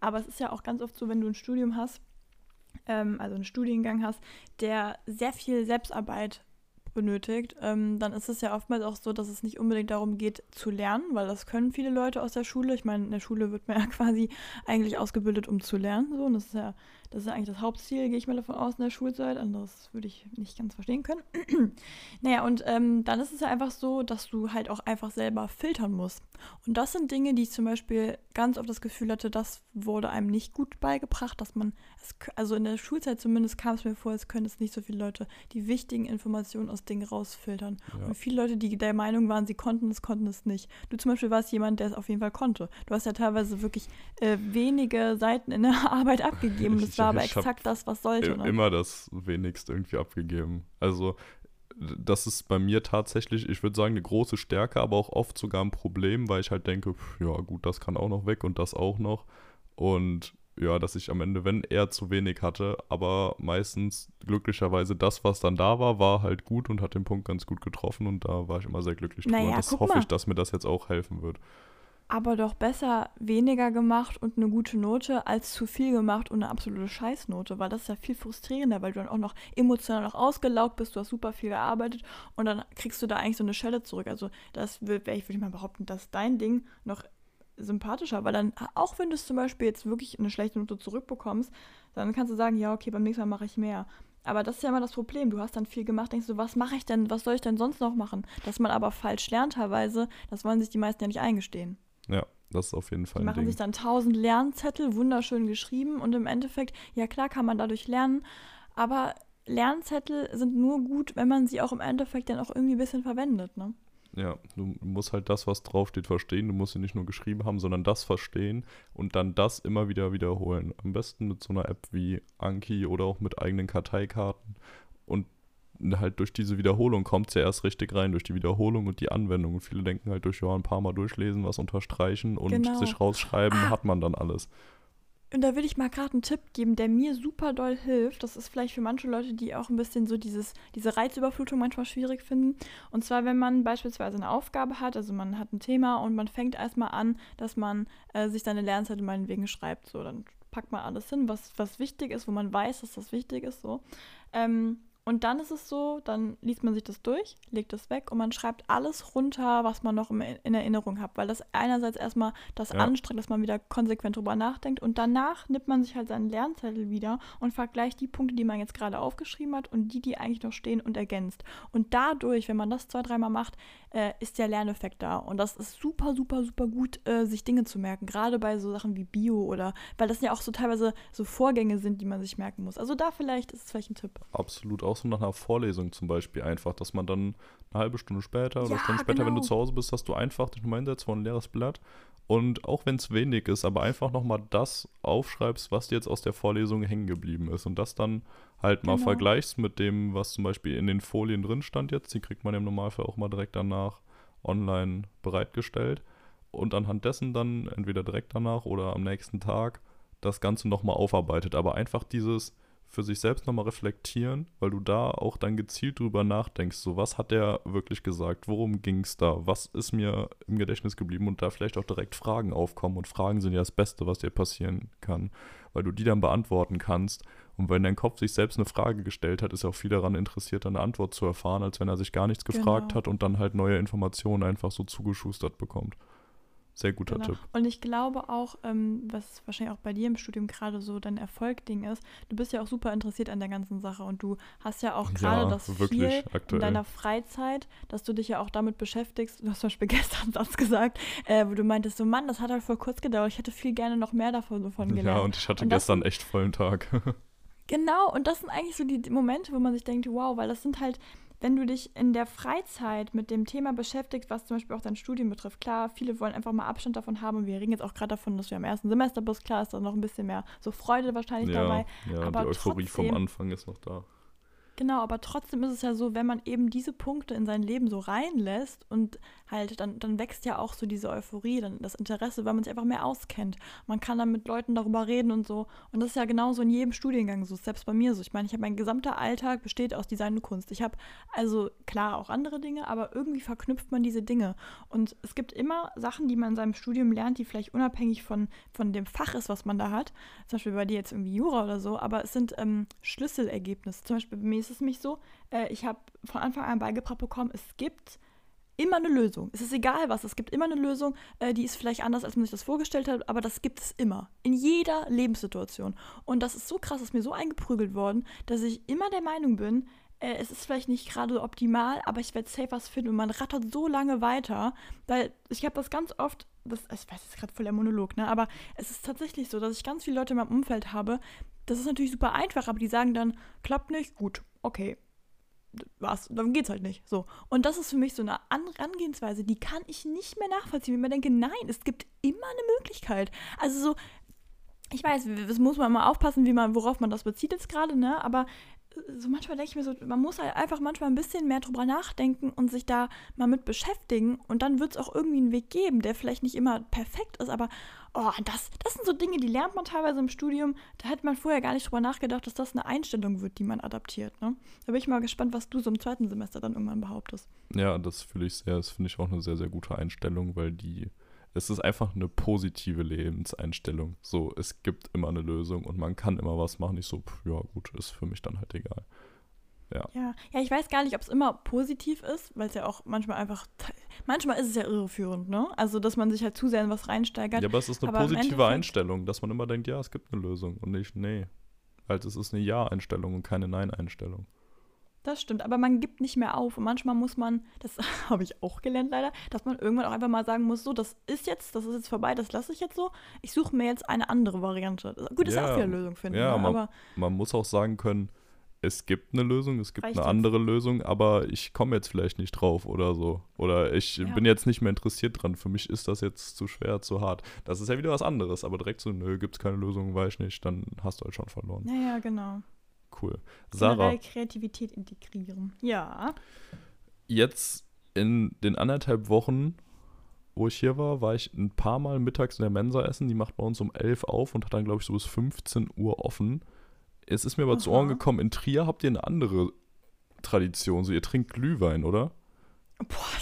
Aber es ist ja auch ganz oft so, wenn du ein Studium hast, ähm, also einen Studiengang hast, der sehr viel Selbstarbeit benötigt, ähm, dann ist es ja oftmals auch so, dass es nicht unbedingt darum geht zu lernen, weil das können viele Leute aus der Schule. Ich meine, in der Schule wird man ja *laughs* quasi eigentlich ausgebildet, um zu lernen. So, und das ist ja, das ist eigentlich das Hauptziel, gehe ich mal davon aus, in der Schulzeit. Anderes würde ich nicht ganz verstehen können. *clears throat* naja, und ähm, dann ist es ja einfach so, dass du halt auch einfach selber filtern musst. Und das sind Dinge, die ich zum Beispiel ganz oft das Gefühl hatte, das wurde einem nicht gut beigebracht, dass man, es, also in der Schulzeit zumindest kam es mir vor, als können es nicht so viele Leute die wichtigen Informationen aus Dingen rausfiltern. Ja. Und viele Leute, die der Meinung waren, sie konnten es, konnten es nicht. Du zum Beispiel warst jemand, der es auf jeden Fall konnte. Du hast ja teilweise wirklich äh, wenige Seiten in der *laughs* Arbeit abgegeben. Das Ich- war aber exakt das, was sollte. Ne? immer das wenigst irgendwie abgegeben. Also das ist bei mir tatsächlich, ich würde sagen, eine große Stärke, aber auch oft sogar ein Problem, weil ich halt denke, pf, ja gut, das kann auch noch weg und das auch noch. Und ja, dass ich am Ende, wenn er zu wenig hatte, aber meistens glücklicherweise das, was dann da war, war halt gut und hat den Punkt ganz gut getroffen und da war ich immer sehr glücklich drüber. Naja, und das hoffe mal. ich, dass mir das jetzt auch helfen wird. Aber doch besser weniger gemacht und eine gute Note als zu viel gemacht und eine absolute Scheißnote, weil das ist ja viel frustrierender, weil du dann auch noch emotional noch ausgelaugt bist, du hast super viel gearbeitet und dann kriegst du da eigentlich so eine Schelle zurück. Also das wäre ich, würde mal behaupten, dass dein Ding noch sympathischer, weil dann, auch wenn du es zum Beispiel jetzt wirklich eine schlechte Note zurückbekommst, dann kannst du sagen, ja, okay, beim nächsten Mal mache ich mehr. Aber das ist ja immer das Problem. Du hast dann viel gemacht, denkst du, was mache ich denn, was soll ich denn sonst noch machen? Dass man aber falsch lernt teilweise, das wollen sich die meisten ja nicht eingestehen. Ja, das ist auf jeden Fall Die machen Ding. sich dann tausend Lernzettel, wunderschön geschrieben und im Endeffekt, ja klar kann man dadurch lernen, aber Lernzettel sind nur gut, wenn man sie auch im Endeffekt dann auch irgendwie ein bisschen verwendet, ne? Ja, du musst halt das, was draufsteht, verstehen. Du musst sie nicht nur geschrieben haben, sondern das verstehen und dann das immer wieder wiederholen. Am besten mit so einer App wie Anki oder auch mit eigenen Karteikarten. Und halt durch diese Wiederholung kommt es ja erst richtig rein, durch die Wiederholung und die Anwendung. Und viele denken halt durch ja ein paar Mal durchlesen, was unterstreichen und Genau. sich rausschreiben, Ah. hat man dann alles. Und da will ich mal gerade einen Tipp geben, der mir super doll hilft. Das ist vielleicht für manche Leute, die auch ein bisschen so dieses, diese Reizüberflutung manchmal schwierig finden. Und zwar, wenn man beispielsweise eine Aufgabe hat, also man hat ein Thema und man fängt erstmal an, dass man äh, sich seine Lernzettel meinetwegen schreibt. So, dann packt man alles hin, was, was wichtig ist, wo man weiß, dass das wichtig ist. So. Ähm, und dann ist es so, dann liest man sich das durch, legt es weg und man schreibt alles runter, was man noch in Erinnerung hat. Weil das einerseits erstmal das Ja. anstrengt, dass man wieder konsequent drüber nachdenkt. Und danach nimmt man sich halt seinen Lernzettel wieder und vergleicht die Punkte, die man jetzt gerade aufgeschrieben hat und die, die eigentlich noch stehen und ergänzt. Und dadurch, wenn man das zwei, dreimal macht, äh, ist der Lerneffekt da. Und das ist super, super, super gut, äh, sich Dinge zu merken. Gerade bei so Sachen wie Bio oder, weil das ja auch so teilweise so Vorgänge sind, die man sich merken muss. Also da vielleicht ist es vielleicht ein Tipp. Absolut, auch so nach einer Vorlesung zum Beispiel einfach, dass man dann eine halbe Stunde später oder Ja, Stunde später, wenn du genau. zu Hause bist, dass du einfach dich nochmal hinsetzt vor ein leeres Blatt und auch wenn es wenig ist, aber einfach nochmal das aufschreibst, was dir jetzt aus der Vorlesung hängen geblieben ist und das dann halt mal Genau. vergleichst mit dem, was zum Beispiel in den Folien drin stand jetzt, die kriegt man im Normalfall auch mal direkt danach online bereitgestellt und anhand dessen dann entweder direkt danach oder am nächsten Tag das Ganze nochmal aufarbeitet. Aber einfach dieses für sich selbst nochmal reflektieren, weil du da auch dann gezielt drüber nachdenkst, so was hat der wirklich gesagt, worum ging es da, was ist mir im Gedächtnis geblieben? Und da vielleicht auch direkt Fragen aufkommen. Und Fragen sind ja das Beste, was dir passieren kann, weil du die dann beantworten kannst. Und wenn dein Kopf sich selbst eine Frage gestellt hat, ist er auch viel daran interessiert, eine Antwort zu erfahren, als wenn er sich gar nichts gefragt Genau. hat und dann halt neue Informationen einfach so zugeschustert bekommt. Sehr guter Genau. Tipp. Und ich glaube auch, ähm, was wahrscheinlich auch bei dir im Studium gerade so dein Erfolgding ist, du bist ja auch super interessiert an der ganzen Sache und du hast ja auch gerade Ja, das viel in aktuell. deiner Freizeit, dass du dich ja auch damit beschäftigst. Du hast zum Beispiel *laughs* gestern Satz gesagt, äh, wo du meintest, so Mann, das hat halt voll kurz gedauert. Ich hätte viel gerne noch mehr davon, davon gelernt. Ja, und ich hatte Und gestern echt vollen Tag. *laughs* Genau, und das sind eigentlich so die Momente, wo man sich denkt, wow, weil das sind halt, wenn du dich in der Freizeit mit dem Thema beschäftigst, was zum Beispiel auch dein Studium betrifft, klar, viele wollen einfach mal Abstand davon haben und wir reden jetzt auch gerade davon, dass du am ersten Semester bist, klar ist da noch ein bisschen mehr so Freude wahrscheinlich ja, dabei. ja aber die Euphorie vom trotzdem- Anfang ist noch da. Genau, aber trotzdem ist es ja so, wenn man eben diese Punkte in sein Leben so reinlässt und halt, dann, dann wächst ja auch so diese Euphorie, dann das Interesse, weil man sich einfach mehr auskennt. Man kann dann mit Leuten darüber reden und so. Und das ist ja genauso in jedem Studiengang so, selbst bei mir so. Ich meine, ich habe mein gesamter Alltag besteht aus Design und Kunst. Ich habe also klar auch andere Dinge, aber irgendwie verknüpft man diese Dinge. Und es gibt immer Sachen, die man in seinem Studium lernt, die vielleicht unabhängig von, von dem Fach ist, was man da hat. Zum Beispiel bei dir jetzt irgendwie Jura oder so, aber es sind ähm, Schlüsselergebnisse. Zum Beispiel bei mir ist es mich so, äh, ich habe von Anfang an beigebracht bekommen, es gibt immer eine Lösung. Es ist egal was, es gibt immer eine Lösung, äh, die ist vielleicht anders, als man sich das vorgestellt hat, aber das gibt es immer. In jeder Lebenssituation. Und das ist so krass, ist mir so eingeprügelt worden, dass ich immer der Meinung bin, äh, es ist vielleicht nicht gerade optimal, aber ich werde safe was finden. Und man rattert so lange weiter, weil ich habe das ganz oft, das, ich weiß, ist gerade voll der Monolog, ne? aber es ist tatsächlich so, dass ich ganz viele Leute in meinem Umfeld habe, das ist natürlich super einfach, aber die sagen dann, klappt nicht, gut, okay, was, dann geht's halt nicht. So. Und das ist für mich so eine Angehensweise, die kann ich nicht mehr nachvollziehen. Wenn mir denke, nein, es gibt immer eine Möglichkeit. Also so, ich weiß, das muss man mal aufpassen, wie man, worauf man das bezieht jetzt gerade, ne? Aber so manchmal denke ich mir so, man muss halt einfach manchmal ein bisschen mehr drüber nachdenken und sich da mal mit beschäftigen und dann wird es auch irgendwie einen Weg geben, der vielleicht nicht immer perfekt ist, aber oh, das, das sind so Dinge, die lernt man teilweise im Studium. Da hätte man vorher gar nicht drüber nachgedacht, dass das eine Einstellung wird, die man adaptiert. Ne? Da bin ich mal gespannt, was du so im zweiten Semester dann irgendwann behauptest. Ja, das fühle ich sehr, das finde ich auch eine sehr, sehr gute Einstellung, weil die, es ist einfach eine positive Lebenseinstellung. So, es gibt immer eine Lösung und man kann immer was machen. Ich so, pff, ja gut, ist für mich dann halt egal. Ja. ja. Ja, ich weiß gar nicht, ob es immer positiv ist, weil es ja auch manchmal einfach, manchmal ist es ja irreführend, ne? Also, dass man sich halt zu sehr in was reinsteigert. Ja, aber es ist eine aber positive Einstellung, dass man immer denkt, ja, es gibt eine Lösung und nicht, nee. Weil es ist eine Ja-Einstellung und keine Nein-Einstellung. Das stimmt, aber man gibt nicht mehr auf. Und manchmal muss man, das *laughs* habe ich auch gelernt leider, dass man irgendwann auch einfach mal sagen muss, so, das ist jetzt, das ist jetzt vorbei, das lasse ich jetzt so. Ich suche mir jetzt eine andere Variante. Gut, ist ja, auch wieder eine Lösung, finde ich. Ja, ne? man, man muss auch sagen können, es gibt eine Lösung, es gibt eine andere jetzt? Lösung, aber ich komme jetzt vielleicht nicht drauf oder so. Oder ich ja. bin jetzt nicht mehr interessiert dran. Für mich ist das jetzt zu schwer, zu hart. Das ist ja wieder was anderes, aber direkt so, nö, gibt es keine Lösung, weiß ich nicht, dann hast du halt schon verloren. Ja, ja, genau. Cool. Sarah. Kreativität integrieren. Ja. Jetzt in den anderthalb Wochen, wo ich hier war, war ich ein paar Mal mittags in der Mensa essen. Die macht bei uns um 11 auf und hat dann, glaube ich, so bis 15 Uhr offen. Es ist mir aber Aha. zu Ohren gekommen, in Trier habt ihr eine andere Tradition. So, ihr trinkt Glühwein, oder? Boah,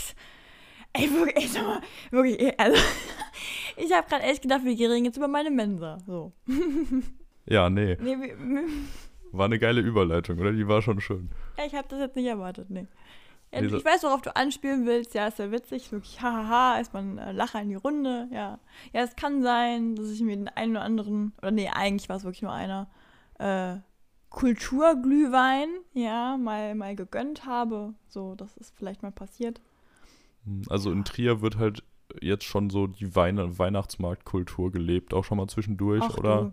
ey, wirklich, ey, sag mal, wirklich, also, *laughs* ich habe gerade echt gedacht, wir reden jetzt über meine Mensa. So. *laughs* Ja, nee. nee war eine geile Überleitung, oder? Die war schon schön. Ja, ich habe das jetzt nicht erwartet, nee. Ja, nee ich weiß, worauf du anspielen willst. Ja, ist ja witzig. Wirklich, hahaha, ist man äh, Lacher in die Runde. Ja. Ja, es kann sein, dass ich mir den einen oder anderen, oder nee, eigentlich war es wirklich nur einer, äh, Kulturglühwein, ja, mal, mal gegönnt habe. So, das ist vielleicht mal passiert. Hm, also in Trier wird halt jetzt schon so die Wein Weihnachtsmarktkultur gelebt, auch schon mal zwischendurch Ach, oder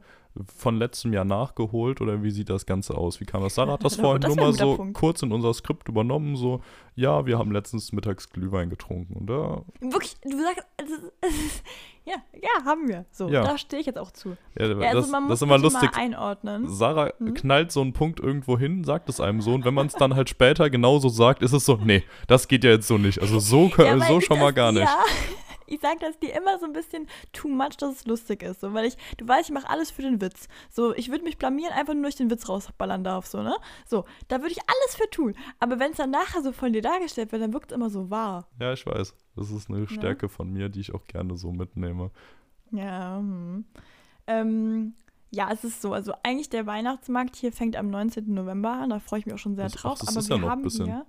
von letztem Jahr nachgeholt oder wie sieht das Ganze aus? Wie kam das? Sarah hat das *laughs* vorhin das nur mal so Punkt. kurz in unser Skript übernommen, so, ja, wir haben letztens mittags Glühwein getrunken, und da. Wirklich, du sagst, *laughs* ja, ja, haben wir. So, ja. da stehe ich jetzt auch zu. Ja, ja also das, man muss das ist immer lustig. Mal einordnen. Sarah hm? knallt so einen Punkt irgendwo hin, sagt es einem so, und wenn man es dann halt später genauso sagt, ist es so, nee, das geht ja jetzt so nicht. Also so, ja, so schon mal gar nicht. Ich sage das dir immer so ein bisschen too much, dass es lustig ist. So, weil ich, du weißt, ich mache alles für den Witz. So, ich würde mich blamieren, einfach nur durch den Witz rausballern darf, so, ne? So, da würde ich alles für tun. Aber wenn es dann nachher so von dir dargestellt wird, dann wirkt es immer so wahr. Ja, ich weiß. Das ist eine Stärke ja. von mir, die ich auch gerne so mitnehme. Ja, hm. ähm, ja, es ist so. Also eigentlich der Weihnachtsmarkt hier fängt am 19. November an. Da freue ich mich auch schon sehr das, drauf. Ach, das Aber wir ja haben hier.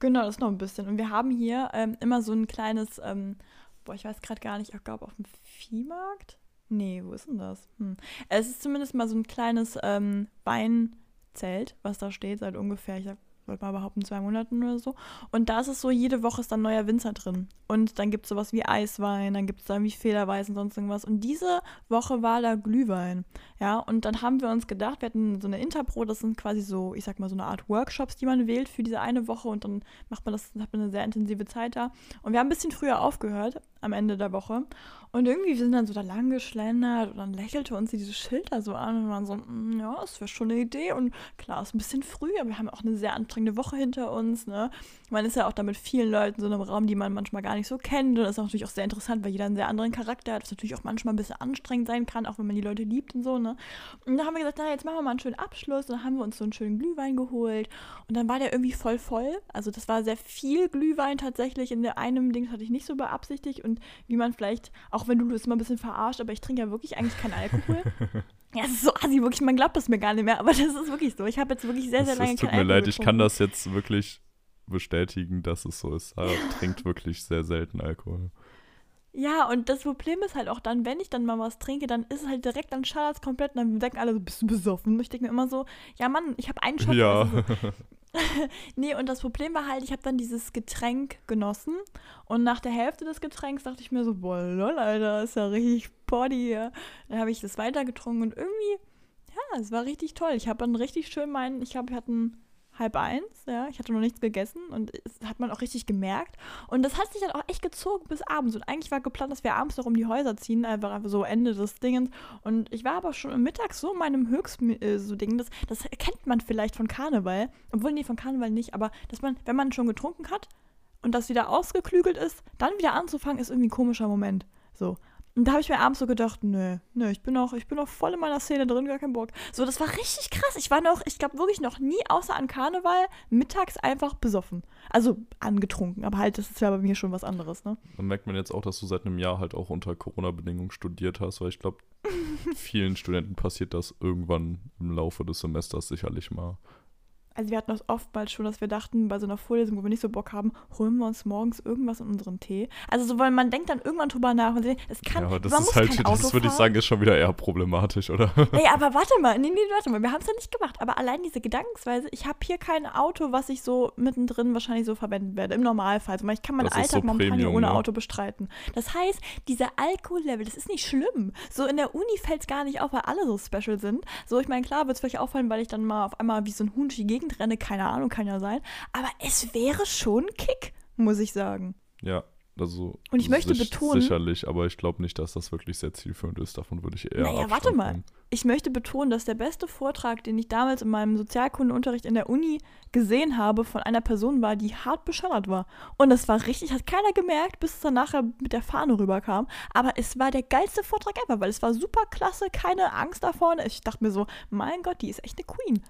Genau, das ist noch ein bisschen. Und wir haben hier ähm, immer so ein kleines ähm, boah, ich weiß gerade gar nicht, ich glaube auf dem Viehmarkt? Nee, wo ist denn das? Hm. Es ist zumindest mal so ein kleines ähm, Weinzelt, was da steht, seit ungefähr, ich wollte mal behaupten, zwei Monaten oder so. Und da ist es so, jede Woche ist dann neuer Winzer drin. Und dann gibt es sowas wie Eiswein, dann gibt es da wie Federweiß und sonst irgendwas. Und diese Woche war da Glühwein. Ja, und dann haben wir uns gedacht, wir hatten so eine Interpro, das sind quasi so, ich sag mal, so eine Art Workshops, die man wählt für diese eine Woche und dann macht man das, hat man eine sehr intensive Zeit da. Und wir haben ein bisschen früher aufgehört am Ende der Woche. Und irgendwie, sind dann so da lang geschlendert und dann lächelte uns dieses Schild da so an und waren so, mm, ja, das wäre schon eine Idee. Und klar, ist ein bisschen früh, aber wir haben auch eine sehr anstrengende Woche hinter uns. Ne? Man ist ja auch da mit vielen Leuten so in einem Raum, die man manchmal gar nicht so kennt. Und das ist natürlich auch sehr interessant, weil jeder einen sehr anderen Charakter hat, was natürlich auch manchmal ein bisschen anstrengend sein kann, auch wenn man die Leute liebt und so. Ne? Und da haben wir gesagt, na, jetzt machen wir mal einen schönen Abschluss. Und dann haben wir uns so einen schönen Glühwein geholt. Und dann war der irgendwie voll voll. Also das war sehr viel Glühwein tatsächlich. In einem Ding hatte ich nicht so beabsichtigt. Und wie man vielleicht, auch wenn du das immer ein bisschen verarscht, aber ich trinke ja wirklich eigentlich keinen Alkohol. *laughs* Ja, es ist so assi, wirklich, man glaubt es mir gar nicht mehr, aber *laughs* das ist wirklich so. Ich habe jetzt wirklich sehr, sehr lange Es tut mir leid, ich kann das jetzt wirklich bestätigen, dass es so ist. Sarah trinkt wirklich sehr selten Alkohol. Ja, und das Problem ist halt auch dann, wenn ich dann mal was trinke, dann ist es halt direkt, dann schallert es komplett und dann denken alle so, bist du besoffen? Und ich denke mir immer so, ja Mann, ich habe einen Shot. Ja. Also so. *laughs* *laughs* nee, und das Problem war halt, ich habe dann dieses Getränk genossen und nach der Hälfte des Getränks dachte ich mir so, boah, lol, Alter, ist ja richtig body hier. Dann habe ich das weitergetrunken und irgendwie, ja, es war richtig toll. Ich habe dann richtig schön meinen, ich glaube, wir hatten halb eins, ja, ich hatte noch nichts gegessen und das hat man auch richtig gemerkt. Und das hat sich dann auch echt gezogen bis abends. Und eigentlich war geplant, dass wir abends noch um die Häuser ziehen, einfach, so Ende des Dingens. Und ich war aber schon mittags so in meinem Höchst äh, so Ding, das, das kennt man vielleicht von Karneval, obwohl nee, von Karneval nicht, aber dass man, wenn man schon getrunken hat und das wieder ausgeklügelt ist, dann wieder anzufangen, ist irgendwie ein komischer Moment. So. Und da habe ich mir abends so gedacht, nö, nö, ich bin noch, ich bin noch voll in meiner Szene drin, gar keinen Bock. So, das war richtig krass. Ich war noch, ich glaube wirklich noch nie, außer an Karneval, mittags einfach besoffen. Also angetrunken, aber halt, das ist ja bei mir schon was anderes, ne? Dann merkt man jetzt auch, dass du seit einem Jahr halt auch unter Corona-Bedingungen studiert hast, weil ich glaube, *laughs* vielen Studenten passiert das irgendwann im Laufe des Semesters sicherlich mal also wir hatten das oftmals schon, dass wir dachten, bei so einer Vorlesung, wo wir nicht so Bock haben, holen wir uns morgens irgendwas in unseren Tee. Also so, weil man denkt dann irgendwann drüber nach und es kann, ja, aber das man ist muss halt, kein das Auto würde ich sagen, ist schon wieder eher problematisch, oder? *laughs* Nee, aber warte mal, nee, nee, warte mal, wir haben es ja nicht gemacht. Aber allein diese Gedankensweise, ich habe hier kein Auto, was ich so mittendrin wahrscheinlich so verwenden werde, im Normalfall. Also ich kann meinen Das Alltag so momentan Premium, ohne ne? Auto bestreiten. Das heißt, dieser Alkohollevel, das ist nicht schlimm. So in der Uni fällt es gar nicht auf, weil alle so special sind. So, ich meine, klar wird es vielleicht auffallen, weil ich dann mal auf einmal wie so ein Huhn durch die Gegend renne, keine Ahnung, kann ja sein. Aber es wäre schon ein Kick, muss ich sagen. Ja, also. Und ich möchte sich- betonen- Sicherlich, aber ich glaube nicht, dass das wirklich sehr zielführend ist. Davon würde ich eher. Naja, warte mal. Ich möchte betonen, dass der beste Vortrag, den ich damals in meinem Sozialkundenunterricht in der Uni gesehen habe, von einer Person war, die hart beschallert war. Und das war richtig, hat keiner gemerkt, bis es dann nachher mit der Fahne rüberkam. Aber es war der geilste Vortrag ever, weil es war super klasse, keine Angst da vorne. Ich dachte mir so, mein Gott, die ist echt eine Queen.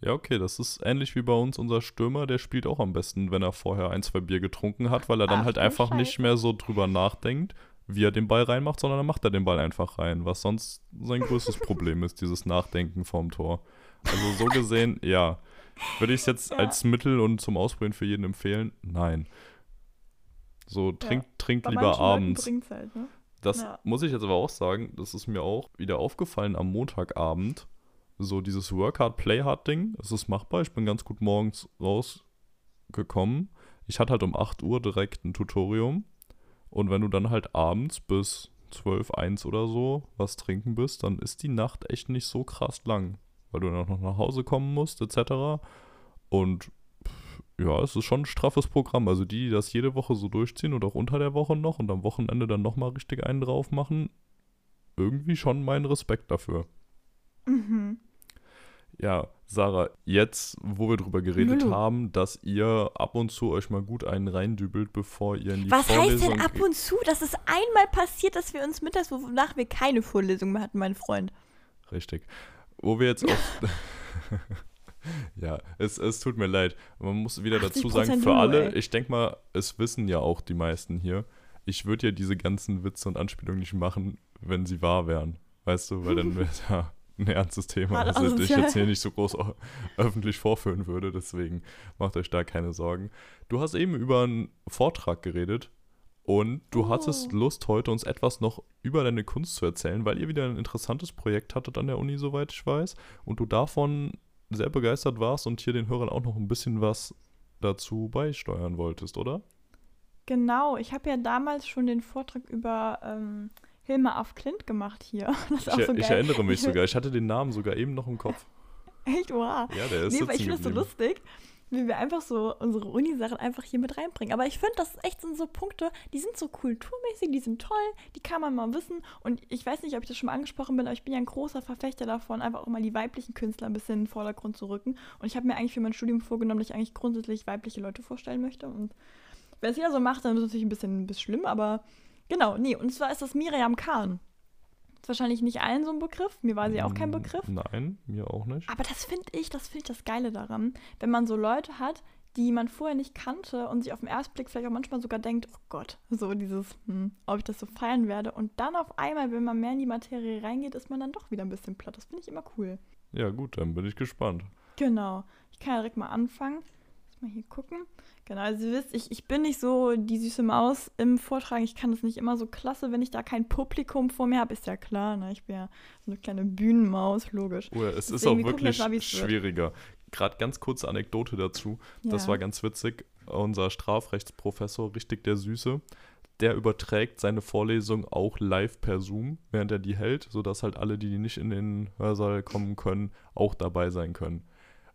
Ja, okay, das ist ähnlich wie bei uns. Unser Stürmer, der spielt auch am besten, wenn er vorher ein, zwei Bier getrunken hat, weil er dann Ach halt einfach nicht Scheiße. mehr so drüber nachdenkt, wie er den Ball reinmacht, sondern dann macht er den Ball einfach rein, was sonst sein größtes *laughs* Problem ist, dieses Nachdenken vorm Tor. Also so gesehen, *laughs* ja. Würde ich es jetzt Ja. als Mittel und zum Ausprobieren für jeden empfehlen? Nein. So, trink, trink Bei lieber abends. halt, ne? Das Ja. muss ich jetzt aber auch sagen, das ist mir auch wieder aufgefallen am Montagabend. So dieses Work Hard, Play Hard Ding, es ist machbar. Ich bin ganz gut morgens rausgekommen. Ich hatte halt um 8 Uhr direkt ein Tutorium. Und wenn du dann halt abends bis 12, 1 oder so was trinken bist, dann ist die Nacht echt nicht so krass lang. Weil du dann auch noch nach Hause kommen musst, etc. Und ja, es ist schon ein straffes Programm. Also die, die das jede Woche so durchziehen und auch unter der Woche noch und am Wochenende dann nochmal richtig einen drauf machen, irgendwie schon meinen Respekt dafür. Mhm. Ja, Sarah, jetzt, wo wir drüber geredet Lulu. haben, dass ihr ab und zu euch mal gut einen reindübelt, bevor ihr in die Was heißt Vorlesung denn ab und zu? Das ist einmal passiert, dass wir uns mittags, wonach wir keine Vorlesung mehr hatten, mein Freund. Richtig. Wo wir jetzt auf. *laughs* ja, es, es tut mir leid. Man muss wieder dazu sagen, 80% für alle, ich denke mal, es wissen ja auch die meisten hier, ich würde ja diese ganzen Witze und Anspielungen nicht machen, wenn sie wahr wären. Weißt du, weil dann *laughs* wäre es ja ein ernstes Thema, Hart das ich jetzt hier nicht so groß öffentlich vorführen würde. Deswegen macht euch da keine Sorgen. Du hast eben über einen Vortrag geredet und du Oh. hattest Lust, heute uns etwas noch über deine Kunst zu erzählen, weil ihr wieder ein interessantes Projekt hattet an der Uni, soweit ich weiß, und du davon sehr begeistert warst und hier den Hörern auch noch ein bisschen was dazu beisteuern wolltest, oder? Genau, ich habe ja damals schon den Vortrag über ähm, Hilma auf Clint gemacht hier. *laughs* Ich, so ich erinnere mich sogar. Ich hatte den *laughs* Namen sogar eben noch im Kopf. Echt, wow. Ja, der ist Nee, weil ich finde es so lustig, wie wir einfach so unsere Uni-Sachen einfach hier mit reinbringen. Aber ich finde, das ist echt sind so Punkte, die sind so kulturmäßig, die sind toll, die kann man mal wissen. Und ich weiß nicht, ob ich das schon mal angesprochen bin, aber ich bin ja ein großer Verfechter davon, einfach auch mal die weiblichen Künstler ein bisschen in den Vordergrund zu rücken. Und ich habe mir eigentlich für mein Studium vorgenommen, dass ich eigentlich grundsätzlich weibliche Leute vorstellen möchte. Und wenn es jeder so macht, dann ist es natürlich ein bisschen, ein bisschen schlimm, aber genau, nee. Und zwar ist das Miriam Kahn. Ist wahrscheinlich nicht allen so ein Begriff. Mir war sie auch kein Mm, Begriff. Nein, mir auch nicht. Aber das finde ich, das finde ich das Geile daran, wenn man so Leute hat, die man vorher nicht kannte und sich auf den ersten Blick vielleicht auch manchmal sogar denkt, oh Gott, so dieses, hm, ob ich das so feiern werde. Und dann auf einmal, wenn man mehr in die Materie reingeht, ist man dann doch wieder ein bisschen platt. Das finde ich immer cool. Ja, gut, dann bin ich gespannt. Genau. Ich kann ja direkt mal anfangen. Mal hier gucken. Genau, also ihr wisst, ich, ich bin nicht so die süße Maus im Vortragen. Ich kann das nicht immer so klasse, wenn ich da kein Publikum vor mir habe. Ist ja klar, ne? Ich bin ja so eine kleine Bühnenmaus, logisch. Oh, ja, es ist Deswegen, auch wir gucken wirklich wird. schwieriger. Gerade ganz kurze Anekdote dazu. Das Ja. war ganz witzig. Unser Strafrechtsprofessor, richtig der Süße, der überträgt seine Vorlesung auch live per Zoom, während er die hält, sodass halt alle, die nicht in den Hörsaal kommen können, auch dabei sein können.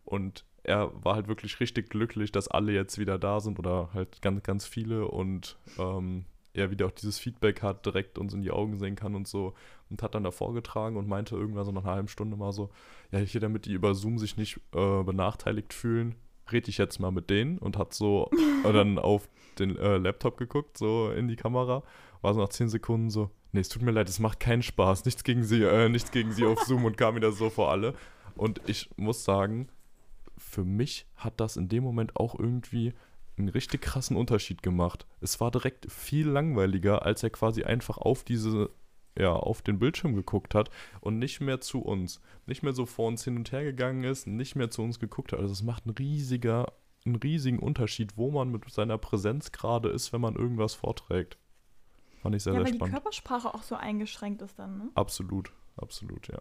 Und er war halt wirklich richtig glücklich, dass alle jetzt wieder da sind oder halt ganz, ganz viele und ähm, er wieder auch dieses Feedback hat, direkt uns in die Augen sehen kann und so und hat dann da vorgetragen und meinte irgendwann so nach einer halben Stunde mal so, ja, hier, damit die über Zoom sich nicht äh, benachteiligt fühlen, rede ich jetzt mal mit denen und hat so äh, dann *laughs* auf den äh, Laptop geguckt, so in die Kamera, war so nach zehn Sekunden so, nee, es tut mir leid, es macht keinen Spaß, nichts gegen sie, äh, nichts gegen sie auf Zoom und kam wieder so vor alle. Und ich muss sagen, für mich hat das in dem Moment auch irgendwie einen richtig krassen Unterschied gemacht. Es war direkt viel langweiliger, als er quasi einfach auf diese, ja, auf den Bildschirm geguckt hat und nicht mehr zu uns. Nicht mehr so vor uns hin und her gegangen ist, nicht mehr zu uns geguckt hat. Also es macht einen riesiger, einen riesigen Unterschied, wo man mit seiner Präsenz gerade ist, wenn man irgendwas vorträgt. Fand ich sehr, ja, sehr weil die spannend. Körpersprache auch so eingeschränkt ist dann, ne? Absolut, absolut, ja.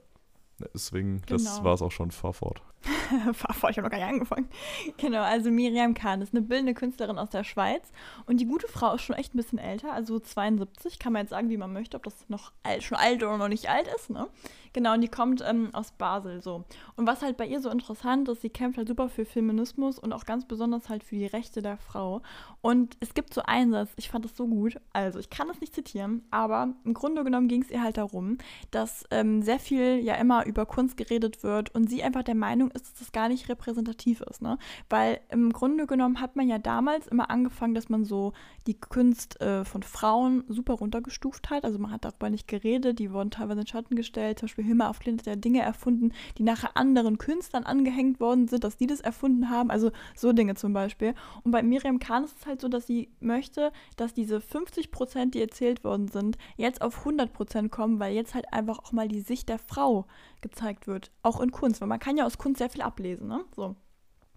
Deswegen, das Genau. war es auch schon, fahr fort. *laughs* Fahr vor, ich habe noch gar nicht angefangen. Genau, also Miriam Kahn ist eine bildende Künstlerin aus der Schweiz. Und die gute Frau ist schon echt ein bisschen älter, also 72. Kann man jetzt sagen, wie man möchte, ob das noch alt, schon alt oder noch nicht alt ist, ne? Genau, und die kommt ähm, aus Basel so. Und was halt bei ihr so interessant ist, sie kämpft halt super für Feminismus und auch ganz besonders halt für die Rechte der Frau. Und es gibt so einen Satz, ich fand das so gut, also ich kann das nicht zitieren, aber im Grunde genommen ging es ihr halt darum, dass ähm, sehr viel ja immer über Kunst geredet wird und sie einfach der Meinung ist, dass das gar nicht repräsentativ ist, ne? Weil im Grunde genommen hat man ja damals immer angefangen, dass man so die Kunst äh, von Frauen super runtergestuft hat. Also man hat darüber nicht geredet, die wurden teilweise in Schatten gestellt. Zum Beispiel Hilma auf Klint hat ja Dinge erfunden, die nachher anderen Künstlern angehängt worden sind, dass die das erfunden haben. Also so Dinge zum Beispiel. Und bei Miriam Kahn ist es halt so, dass sie möchte, dass diese 50 Prozent, die erzählt worden sind, jetzt auf 100 Prozent kommen, weil jetzt halt einfach auch mal die Sicht der Frau gezeigt wird. Auch in Kunst, weil man kann ja aus Kunst sehr viel ablesen, ne? So.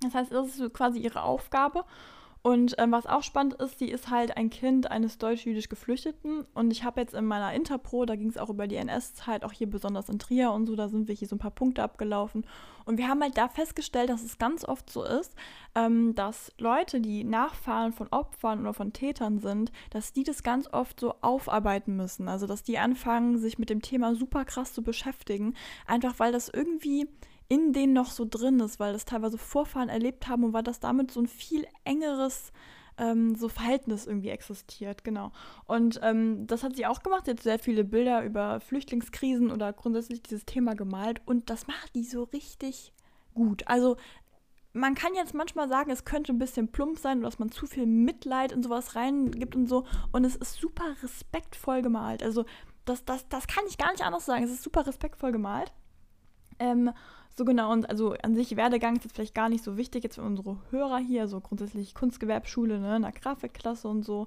Das heißt, das ist quasi ihre Aufgabe. Und ähm, was auch spannend ist, sie ist halt ein Kind eines deutsch-jüdisch Geflüchteten. Und ich habe jetzt in meiner Interpro, da ging es auch über die NS-Zeit, auch hier besonders in Trier und so, da sind wir hier so ein paar Punkte abgelaufen. Und wir haben halt da festgestellt, dass es ganz oft so ist, ähm, dass Leute, die Nachfahren von Opfern oder von Tätern sind, dass die das ganz oft so aufarbeiten müssen. Also dass die anfangen, sich mit dem Thema super krass zu beschäftigen, einfach weil das irgendwie in denen noch so drin ist, weil das teilweise Vorfahren erlebt haben und weil das damit so ein viel engeres ähm, so Verhältnis irgendwie existiert, genau. Und ähm, das hat sie auch gemacht. Sie hat sehr viele Bilder über Flüchtlingskrisen oder grundsätzlich dieses Thema gemalt und das macht die so richtig gut. Also man kann jetzt manchmal sagen, es könnte ein bisschen plump sein dass man zu viel Mitleid in sowas reingibt und so. Und es ist super respektvoll gemalt. Also das, das, das kann ich gar nicht anders sagen. Es ist super respektvoll gemalt. Ähm, so genau, und also an sich Werdegang ist jetzt vielleicht gar nicht so wichtig jetzt für unsere Hörer hier, so grundsätzlich Kunstgewerbschule, ne, in der Grafikklasse und so.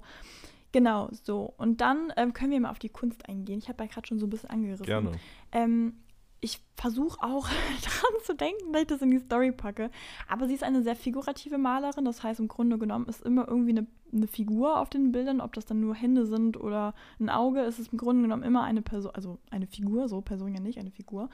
Genau, so. Und dann ähm, können wir mal auf die Kunst eingehen. Ich habe ja gerade schon so ein bisschen angerissen. Gerne. Ähm, ich versuche auch *laughs* daran zu denken, dass ich das in die Story packe. Aber sie ist eine sehr figurative Malerin. Das heißt, im Grunde genommen ist immer irgendwie eine, eine Figur auf den Bildern. Ob das dann nur Hände sind oder ein Auge, ist es im Grunde genommen immer eine Person, also eine Figur, so Person ja nicht, eine Figur.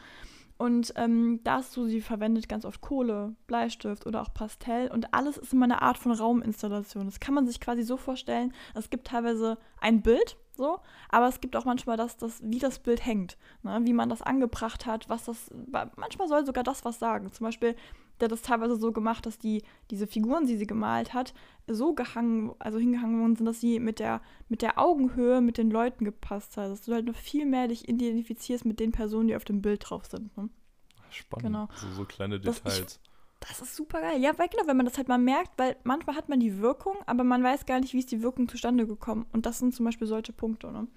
Und ähm, dazu, sie verwendet ganz oft Kohle, Bleistift oder auch Pastell. Und alles ist immer eine Art von Rauminstallation. Das kann man sich quasi so vorstellen, es gibt teilweise ein Bild so, aber es gibt auch manchmal das, das wie das Bild hängt, ne? wie man das angebracht hat, was das, manchmal soll sogar das was sagen. Zum Beispiel, der hat das teilweise so gemacht, dass die, diese Figuren, die sie gemalt hat, so gehangen, also hingehangen worden sind, dass sie mit der, mit der Augenhöhe mit den Leuten gepasst hat, dass du halt noch viel mehr dich identifizierst mit den Personen, die auf dem Bild drauf sind. Ne? Spannend, genau. so, so kleine Details. Das ist super geil. Ja, weil genau, wenn man das halt mal merkt, weil manchmal hat man die Wirkung, aber man weiß gar nicht, wie ist die Wirkung zustande gekommen. Und das sind zum Beispiel solche Punkte, ne?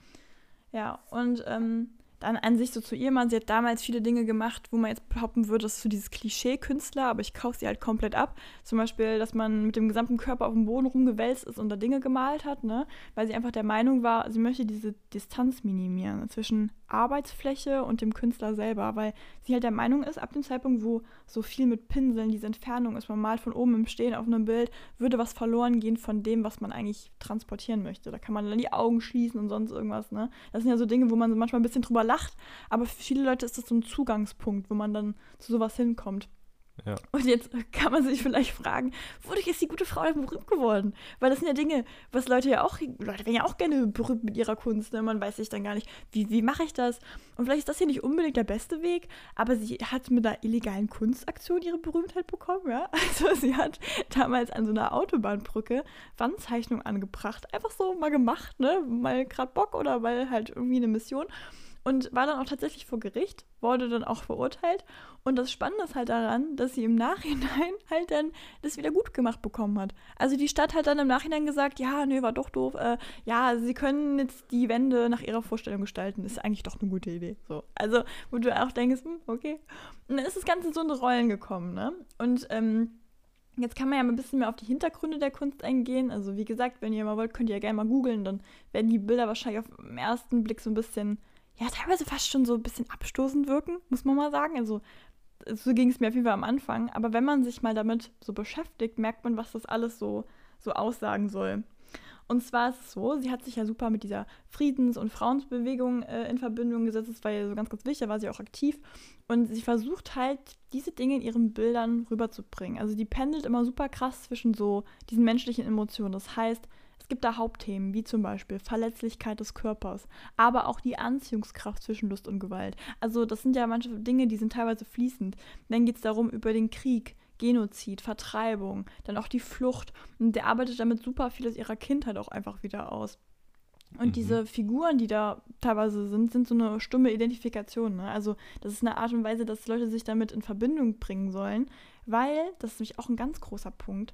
Ja, und ähm, dann an sich so zu ihr, man, sie hat damals viele Dinge gemacht, wo man jetzt behaupten würde, das ist so dieses Klischee-Künstler, aber ich kaufe sie halt komplett ab. Zum Beispiel, dass man mit dem gesamten Körper auf dem Boden rumgewälzt ist und da Dinge gemalt hat, ne? Weil sie einfach der Meinung war, sie möchte diese Distanz minimieren zwischen Arbeitsfläche und dem Künstler selber, weil sie halt der Meinung ist, ab dem Zeitpunkt, wo so viel mit Pinseln, diese Entfernung ist, man malt von oben im Stehen auf einem Bild, würde was verloren gehen von dem, was man eigentlich transportieren möchte. Da kann man dann die Augen schließen und sonst irgendwas, ne? Das sind ja so Dinge, wo man manchmal ein bisschen drüber lacht, aber für viele Leute ist das so ein Zugangspunkt, wo man dann zu sowas hinkommt. Ja. Und jetzt kann man sich vielleicht fragen, wodurch ist die gute Frau denn berühmt geworden? Weil das sind ja Dinge, was Leute ja auch, Leute werden ja auch gerne berühmt mit ihrer Kunst. Ne? Man weiß sich dann gar nicht, wie, wie mache ich das? Und vielleicht ist das hier nicht unbedingt der beste Weg, aber sie hat mit einer illegalen Kunstaktion ihre Berühmtheit bekommen, ja. *laughs* Also sie hat damals an so einer Autobahnbrücke Wandzeichnung angebracht. Einfach so mal gemacht, ne? Mal gerade Bock oder weil halt irgendwie eine Mission und war dann auch tatsächlich vor Gericht, wurde dann auch verurteilt. Und das Spannende ist halt daran, dass sie im Nachhinein *laughs* halt dann das wieder gut gemacht bekommen hat. Also die Stadt hat dann im Nachhinein gesagt, ja, nee, war doch doof. Äh, ja, sie können jetzt die Wände nach ihrer Vorstellung gestalten. ist eigentlich doch eine gute Idee. So. Also, wo du auch denkst, hm, okay. Und dann ist das Ganze so in Rollen gekommen, ne? Und ähm, Jetzt kann man ja mal ein bisschen mehr auf die Hintergründe der Kunst eingehen. Also wie gesagt, wenn ihr mal wollt, könnt ihr ja gerne mal googeln. Dann werden die Bilder wahrscheinlich auf den ersten Blick so ein bisschen ja, teilweise fast schon so ein bisschen abstoßend wirken, muss man mal sagen. Also so ging es mir auf jeden Fall am Anfang. Aber wenn man sich mal damit so beschäftigt, merkt man, was das alles so, so aussagen soll. Und zwar ist es so, sie hat sich ja super mit dieser Friedens- und Frauensbewegung äh, in Verbindung gesetzt. Das war ja so ganz, ganz wichtig, da war sie auch aktiv. Und sie versucht halt, diese Dinge in ihren Bildern rüberzubringen. Also die pendelt immer super krass zwischen so diesen menschlichen Emotionen. Das heißt, gibt da Hauptthemen, wie zum Beispiel Verletzlichkeit des Körpers, aber auch die Anziehungskraft zwischen Lust und Gewalt. Also das sind ja manche Dinge, die sind teilweise fließend. Dann geht es darum über den Krieg, Genozid, Vertreibung, dann auch die Flucht. Und der arbeitet damit super viel aus ihrer Kindheit auch einfach wieder aus. Und mhm. diese Figuren, die da teilweise sind, sind so eine stumme Identifikation. Ne? Also das ist eine Art und Weise, dass Leute sich damit in Verbindung bringen sollen, weil, das ist nämlich auch ein ganz großer Punkt,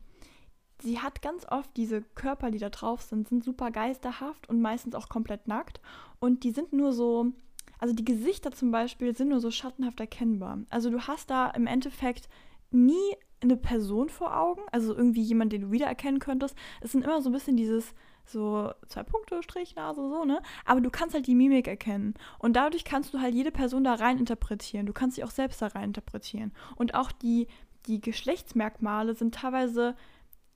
sie hat ganz oft diese Körper, die da drauf sind, sind super geisterhaft und meistens auch komplett nackt. Und die sind nur so, also die Gesichter zum Beispiel sind nur so schattenhaft erkennbar. Also du hast da im Endeffekt nie eine Person vor Augen, also irgendwie jemand, den du wiedererkennen könntest. Es sind immer so ein bisschen dieses so zwei Punkte, Strich, Nase, so, ne? Aber du kannst halt die Mimik erkennen. Und dadurch kannst du halt jede Person da rein interpretieren. Du kannst sie auch selbst da rein interpretieren. Und auch die, die Geschlechtsmerkmale sind teilweise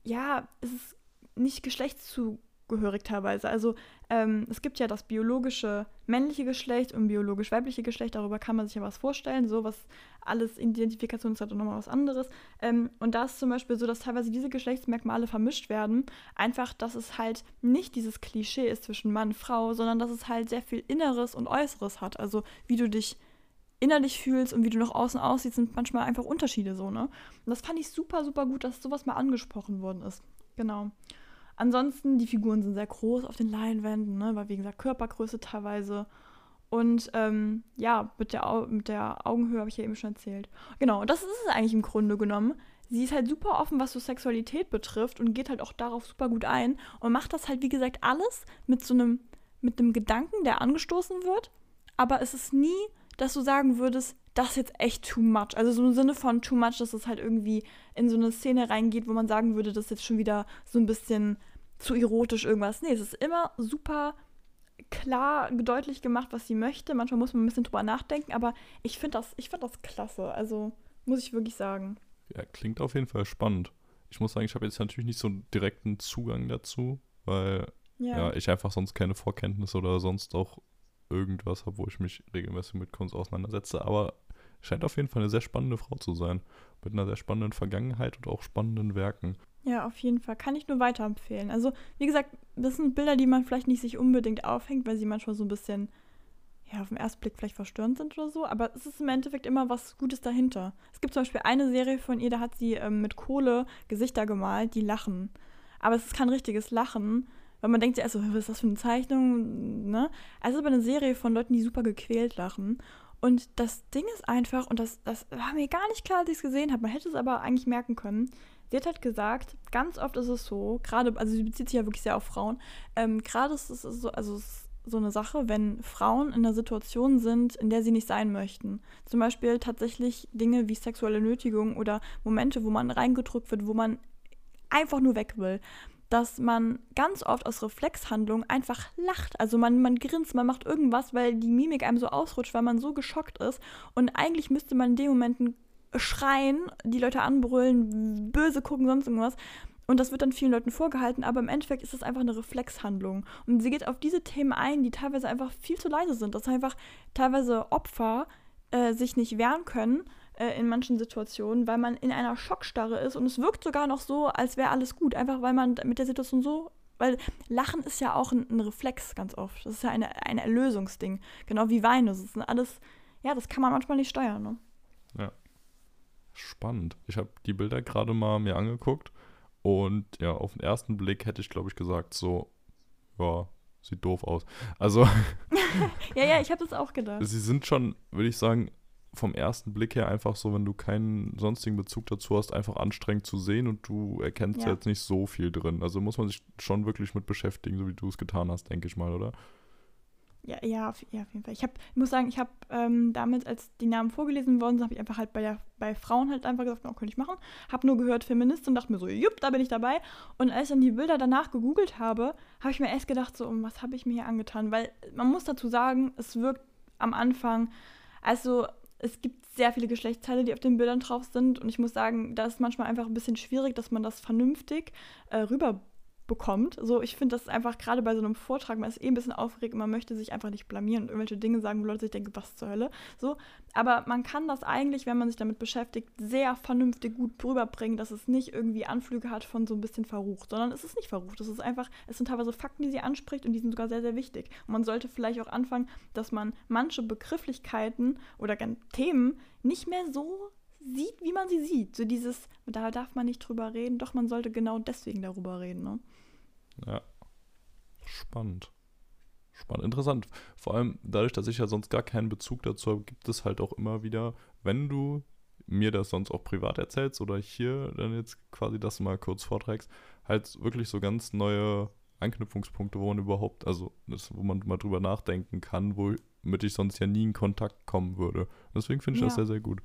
ja, es ist nicht geschlechtszugehörig teilweise. Also ähm, es gibt ja das biologische männliche Geschlecht und biologisch weibliche Geschlecht, darüber kann man sich ja was vorstellen, so was alles Identifikation ist halt nochmal was anderes. Ähm, und da ist zum Beispiel so, dass teilweise diese Geschlechtsmerkmale vermischt werden, einfach, dass es halt nicht dieses Klischee ist zwischen Mann und Frau, sondern dass es halt sehr viel Inneres und Äußeres hat. Also wie du dich innerlich fühlst und wie du nach außen aussiehst, sind manchmal einfach Unterschiede so, ne? Und das fand ich super, super gut, dass sowas mal angesprochen worden ist. Genau. Ansonsten, die Figuren sind sehr groß auf den Leinwänden, ne? Weil, wie gesagt, Körpergröße teilweise. Und ähm, ja, mit der, mit der Augenhöhe habe ich ja eben schon erzählt. Genau, und das ist es eigentlich im Grunde genommen. Sie ist halt super offen, was so Sexualität betrifft und geht halt auch darauf super gut ein und macht das halt, wie gesagt, alles mit so einem, mit einem Gedanken, der angestoßen wird. Aber es ist nie dass du sagen würdest, das ist jetzt echt too much. Also so im Sinne von too much, dass es halt irgendwie in so eine Szene reingeht, wo man sagen würde, das ist jetzt schon wieder so ein bisschen zu erotisch irgendwas. Nee, es ist immer super klar deutlich gemacht, was sie möchte. Manchmal muss man ein bisschen drüber nachdenken, aber ich finde das, find das klasse. Also muss ich wirklich sagen. Ja, klingt auf jeden Fall spannend. Ich muss sagen, ich habe jetzt natürlich nicht so einen direkten Zugang dazu, weil ja. ja. ich einfach sonst keine Vorkenntnisse oder sonst auch irgendwas wo ich mich regelmäßig mit Kunst auseinandersetze. Aber scheint auf jeden Fall eine sehr spannende Frau zu sein. Mit einer sehr spannenden Vergangenheit und auch spannenden Werken. Ja, auf jeden Fall. Kann ich nur weiterempfehlen. Also, wie gesagt, das sind Bilder, die man vielleicht nicht sich unbedingt aufhängt, weil sie manchmal so ein bisschen, ja, auf den ersten Blick vielleicht verstörend sind oder so. Aber es ist im Endeffekt immer was Gutes dahinter. Es gibt zum Beispiel eine Serie von ihr, da hat sie ähm, mit Kohle Gesichter gemalt, die lachen. Aber es ist kein richtiges Lachen, weil man denkt sich also, was ist das für eine Zeichnung, ne? Also aber eine Serie von Leuten, die super gequält lachen. Und das Ding ist einfach, und das, das war mir gar nicht klar, als ich es gesehen habe, man hätte es aber eigentlich merken können. Sie hat halt gesagt, ganz oft ist es so, gerade, also sie bezieht sich ja wirklich sehr auf Frauen, ähm, gerade ist es so, also es so eine Sache, wenn Frauen in einer Situation sind, in der sie nicht sein möchten. Zum Beispiel tatsächlich Dinge wie sexuelle Nötigung oder Momente, wo man reingedrückt wird, wo man einfach nur weg will dass man ganz oft aus Reflexhandlung einfach lacht. Also man, man grinst, man macht irgendwas, weil die Mimik einem so ausrutscht, weil man so geschockt ist. Und eigentlich müsste man in den Momenten schreien, die Leute anbrüllen, böse gucken, sonst irgendwas. Und das wird dann vielen Leuten vorgehalten, aber im Endeffekt ist das einfach eine Reflexhandlung. Und sie geht auf diese Themen ein, die teilweise einfach viel zu leise sind, dass einfach teilweise Opfer äh, sich nicht wehren können äh, in manchen Situationen, weil man in einer Schockstarre ist und es wirkt sogar noch so, als wäre alles gut, einfach weil man mit der Situation so weil Lachen ist ja auch ein, ein, Reflex ganz oft. Das ist ja eine, ein Erlösungsding. Genau wie Wein. Das ist alles, ja, das kann man manchmal nicht steuern. Ne? Ja. Spannend. Ich habe die Bilder gerade mal mir angeguckt und ja, auf den ersten Blick hätte ich, glaube ich, gesagt, so, ja, sieht doof aus. Also. *laughs* ja, ja, ich habe das auch gedacht. Sie sind schon, würde ich sagen, vom ersten Blick her einfach so, wenn du keinen sonstigen Bezug dazu hast, einfach anstrengend zu sehen und du erkennst ja. jetzt nicht so viel drin. Also muss man sich schon wirklich mit beschäftigen, so wie du es getan hast, denke ich mal, oder? Ja, ja, auf, ja, auf jeden Fall. Ich, hab, ich muss sagen, ich habe ähm, damals, als die Namen vorgelesen worden sind, habe ich einfach halt bei, der, bei Frauen halt einfach gesagt, oh, könnte ich machen. Habe nur gehört Feminist und dachte mir so, jupp, da bin ich dabei. Und als ich dann die Bilder danach gegoogelt habe, habe ich mir erst gedacht, so, was habe ich mir hier angetan? Weil man muss dazu sagen, es wirkt am Anfang, also es gibt sehr viele Geschlechtsteile, die auf den Bildern drauf sind. Und ich muss sagen, da ist manchmal einfach ein bisschen schwierig, dass man das vernünftig äh, rüber bekommt. So, ich finde das einfach gerade bei so einem Vortrag, man ist eh ein bisschen aufgeregt man möchte sich einfach nicht blamieren und irgendwelche Dinge sagen, wo Leute sich denken, was zur Hölle. So, aber man kann das eigentlich, wenn man sich damit beschäftigt, sehr vernünftig gut rüberbringen, dass es nicht irgendwie Anflüge hat von so ein bisschen verrucht, sondern es ist nicht verrucht. Es ist einfach, es sind teilweise Fakten, die sie anspricht und die sind sogar sehr, sehr wichtig. Und man sollte vielleicht auch anfangen, dass man manche Begrifflichkeiten oder Themen nicht mehr so sieht, wie man sie sieht. So dieses, da darf man nicht drüber reden, doch man sollte genau deswegen darüber reden. Ne? Ja. Spannend. Spannend, interessant. Vor allem dadurch, dass ich ja sonst gar keinen Bezug dazu habe, gibt es halt auch immer wieder, wenn du mir das sonst auch privat erzählst oder hier dann jetzt quasi das mal kurz vorträgst, halt wirklich so ganz neue Anknüpfungspunkte, wo man überhaupt, also das, wo man mal drüber nachdenken kann, womit ich sonst ja nie in Kontakt kommen würde. Deswegen finde ich ja. das sehr, sehr gut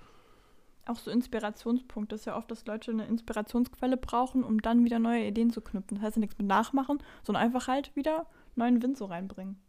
auch so Inspirationspunkte. Das ist ja oft, dass Leute eine Inspirationsquelle brauchen, um dann wieder neue Ideen zu knüpfen. Das heißt ja nichts mit Nachmachen, sondern einfach halt wieder neuen Wind so reinbringen.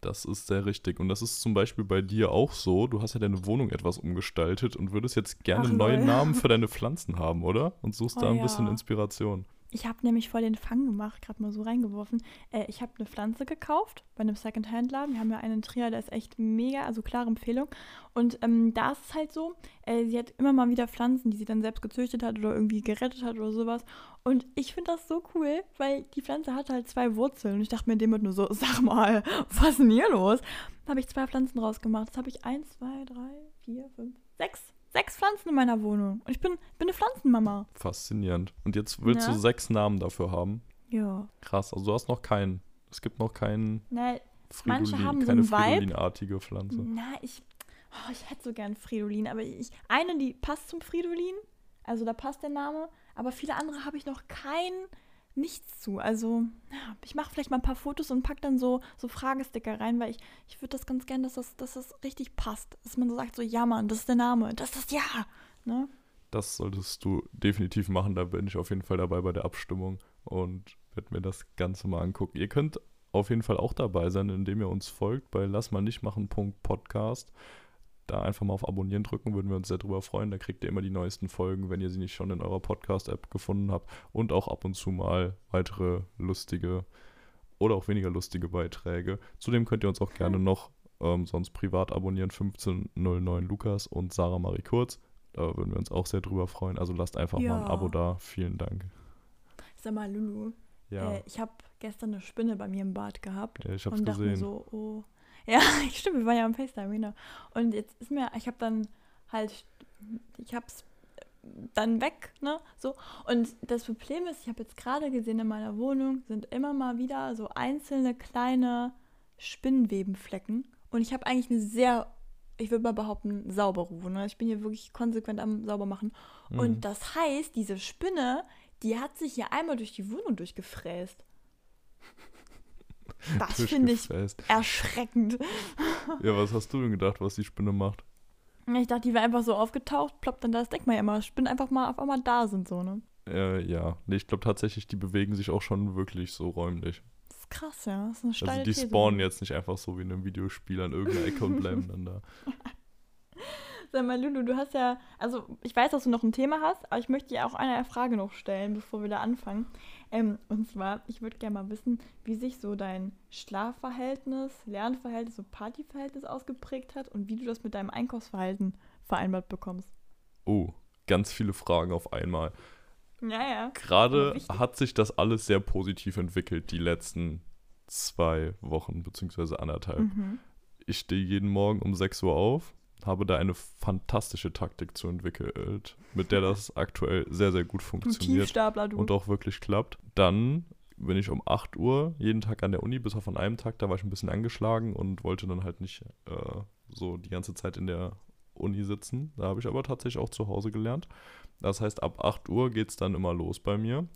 Das ist sehr richtig. Und das ist zum Beispiel bei dir auch so. Du hast ja deine Wohnung etwas umgestaltet und würdest jetzt gerne Ach, neue Namen für *laughs* deine Pflanzen haben, oder? Und suchst oh, da ein ja. bisschen Inspiration. Ich habe nämlich voll den Fang gemacht, gerade mal so reingeworfen. Äh, ich habe eine Pflanze gekauft bei einem Secondhand-Laden. Wir haben ja einen Trier, der ist echt mega, also klare Empfehlung. Und ähm, da ist es halt so, äh, sie hat immer mal wieder Pflanzen, die sie dann selbst gezüchtet hat oder irgendwie gerettet hat oder sowas. Und ich finde das so cool, weil die Pflanze hat halt zwei Wurzeln. Und ich dachte mir dem nur so, *laughs* sag mal, was ist denn hier los? Da habe ich zwei Pflanzen rausgemacht. Das habe ich eins, zwei, drei, vier, fünf, sechs sechs Pflanzen in meiner Wohnung. Und ich bin, bin eine Pflanzenmama. Faszinierend. Und jetzt willst ja. du sechs Namen dafür haben? Ja. Krass, also du hast noch keinen. Es gibt noch keinen. Na, manche haben keine so Fridolin-artige Pflanze. Na, ich, oh, ich hätte so gern Fridolin, aber ich, eine, die passt zum Fridolin. Also da passt der Name. Aber viele andere habe ich noch keinen nichts zu. Also, ich mache vielleicht mal ein paar Fotos und packe dann so, so Fragesticker rein, weil ich, ich würde das ganz gerne, dass das, dass das richtig passt. Dass man so sagt, so, ja, Mann, das ist der Name, das ist das Ja. Ne? Das solltest du definitiv machen. Da bin ich auf jeden Fall dabei bei der Abstimmung und werde mir das Ganze mal angucken. Ihr könnt auf jeden Fall auch dabei sein, indem ihr uns folgt bei lass mal nicht machen. Da einfach mal auf Abonnieren drücken, würden wir uns sehr drüber freuen. Da kriegt ihr immer die neuesten Folgen, wenn ihr sie nicht schon in eurer Podcast-App gefunden habt. Und auch ab und zu mal weitere lustige oder auch weniger lustige Beiträge. Zudem könnt ihr uns auch gerne noch ähm, sonst privat abonnieren. 1509 Lukas und Sarah Marie Kurz. Da würden wir uns auch sehr drüber freuen. Also lasst einfach ja. mal ein Abo da. Vielen Dank. Sag mal, Lulu, Ja, äh, ich habe gestern eine Spinne bei mir im Bad gehabt. ja ich hab's und dachte mir gesehen. so, oh. Ja, *laughs* stimmt, wir waren ja am FaceTime, genau. Und jetzt ist mir, ich habe dann halt, ich hab's dann weg, ne, so. Und das Problem ist, ich habe jetzt gerade gesehen, in meiner Wohnung sind immer mal wieder so einzelne kleine Spinnenwebenflecken. Und ich habe eigentlich eine sehr, ich würde mal behaupten, saubere Wohnung. Also Ich bin hier wirklich konsequent am sauber machen. Mhm. Und das heißt, diese Spinne, die hat sich hier einmal durch die Wohnung durchgefräst. Das finde ich erschreckend. Ja, was hast du denn gedacht, was die Spinne macht? Ich dachte, die wäre einfach so aufgetaucht, ploppt dann da. Das denkt man ja immer, Spinnen einfach mal auf einmal da sind, so, ne? Äh, ja. Nee, ich glaube tatsächlich, die bewegen sich auch schon wirklich so räumlich. Das ist krass, ja. Das ist eine steile Also die These. spawnen jetzt nicht einfach so wie in einem Videospiel an irgendeiner Ecke und bleiben dann da. *laughs* Sag mal, Lulu, du hast ja, also ich weiß, dass du noch ein Thema hast, aber ich möchte dir auch eine Frage noch stellen, bevor wir da anfangen. Ähm, und zwar, ich würde gerne mal wissen, wie sich so dein Schlafverhältnis, Lernverhältnis, so Partyverhältnis ausgeprägt hat und wie du das mit deinem Einkaufsverhalten vereinbart bekommst. Oh, ganz viele Fragen auf einmal. Ja, ja. Gerade hat sich das alles sehr positiv entwickelt, die letzten zwei Wochen, beziehungsweise anderthalb. Mhm. Ich stehe jeden Morgen um 6 Uhr auf, habe da eine fantastische Taktik zu entwickelt, mit der das aktuell sehr, sehr gut funktioniert du. und auch wirklich klappt. Dann bin ich um 8 Uhr jeden Tag an der Uni, bis auf an einem Tag, da war ich ein bisschen angeschlagen und wollte dann halt nicht äh, so die ganze Zeit in der Uni sitzen. Da habe ich aber tatsächlich auch zu Hause gelernt. Das heißt, ab 8 Uhr geht es dann immer los bei mir.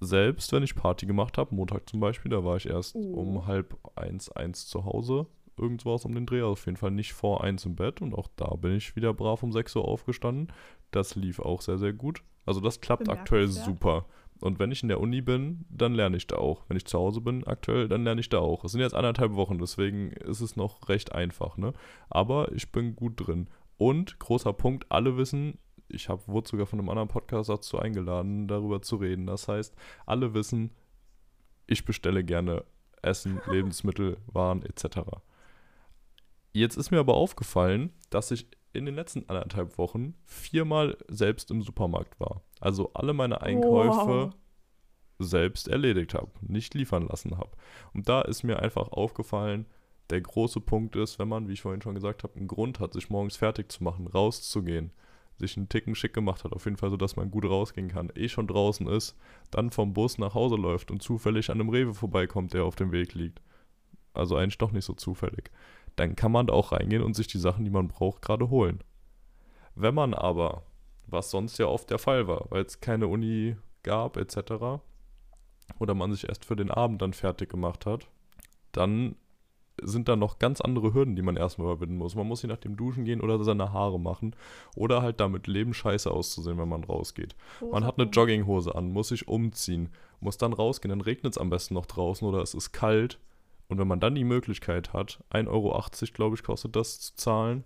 Selbst wenn ich Party gemacht habe, Montag zum Beispiel, da war ich erst Oh. um halb eins, eins zu Hause. Irgendwas um den Dreh, also auf jeden Fall nicht vor eins im Bett. Und auch da bin ich wieder brav um 6 Uhr aufgestanden. Das lief auch sehr, sehr gut. Also das klappt aktuell super. Und wenn ich in der Uni bin, dann lerne ich da auch. Wenn ich zu Hause bin aktuell, dann lerne ich da auch. Es sind jetzt anderthalb Wochen, deswegen ist es noch recht einfach, ne? Aber ich bin gut drin. Und großer Punkt, alle wissen, ich hab, wurde sogar von einem anderen Podcast dazu eingeladen, darüber zu reden. Das heißt, alle wissen, ich bestelle gerne Essen, *laughs* Lebensmittel, Waren etc. Jetzt ist mir aber aufgefallen, dass ich in den letzten anderthalb Wochen viermal selbst im Supermarkt war. Also alle meine Einkäufe Wow. selbst erledigt habe, nicht liefern lassen habe. Und da ist mir einfach aufgefallen, der große Punkt ist, wenn man, wie ich vorhin schon gesagt habe, einen Grund hat, sich morgens fertig zu machen, rauszugehen, sich einen Ticken schick gemacht hat, auf jeden Fall so, dass man gut rausgehen kann, eh schon draußen ist, dann vom Bus nach Hause läuft und zufällig an einem Rewe vorbeikommt, der auf dem Weg liegt. Also eigentlich doch nicht so zufällig. Dann kann man da auch reingehen und sich die Sachen, die man braucht, gerade holen. Wenn man aber, was sonst ja oft der Fall war, weil es keine Uni gab etc., oder man sich erst für den Abend dann fertig gemacht hat, dann sind da noch ganz andere Hürden, die man erstmal überwinden muss. Man muss je nach dem Duschen gehen oder seine Haare machen oder halt damit leben, scheiße auszusehen, wenn man rausgeht. Man hat eine Jogginghose an, muss sich umziehen, muss dann rausgehen, dann regnet es am besten noch draußen oder es ist kalt. Und wenn man dann die Möglichkeit hat, 1,80 Euro, glaube ich, kostet das zu zahlen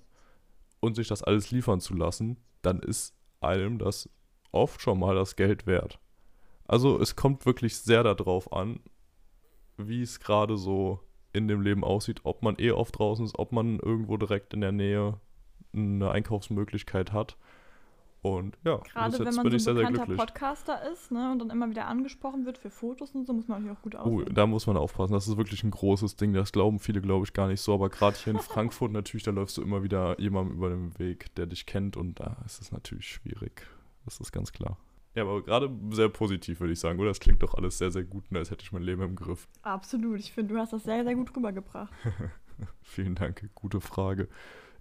und sich das alles liefern zu lassen, dann ist einem das oft schon mal das Geld wert. Also es kommt wirklich sehr darauf an, wie es gerade so in dem Leben aussieht, ob man eh oft draußen ist, ob man irgendwo direkt in der Nähe eine Einkaufsmöglichkeit hat. Und ja, Gerade wenn man bin so ein bekannter. Podcaster ist ne, und dann immer wieder angesprochen wird für Fotos und so, muss man natürlich auch gut Oh, aussehen. da muss man aufpassen. Das ist wirklich ein großes Ding. Das glauben viele, glaube ich, gar nicht so. Aber gerade hier in *laughs* Frankfurt natürlich, da läufst du immer wieder jemandem über den Weg, der dich kennt. Und da ist es natürlich schwierig. Das ist ganz klar. Ja, aber gerade sehr positiv, würde ich sagen. Oder das klingt doch alles sehr, sehr gut, ne, als hätte ich mein Leben im Griff. Absolut. Ich finde, du hast das sehr, sehr gut rübergebracht. *laughs* Vielen Dank. Gute Frage.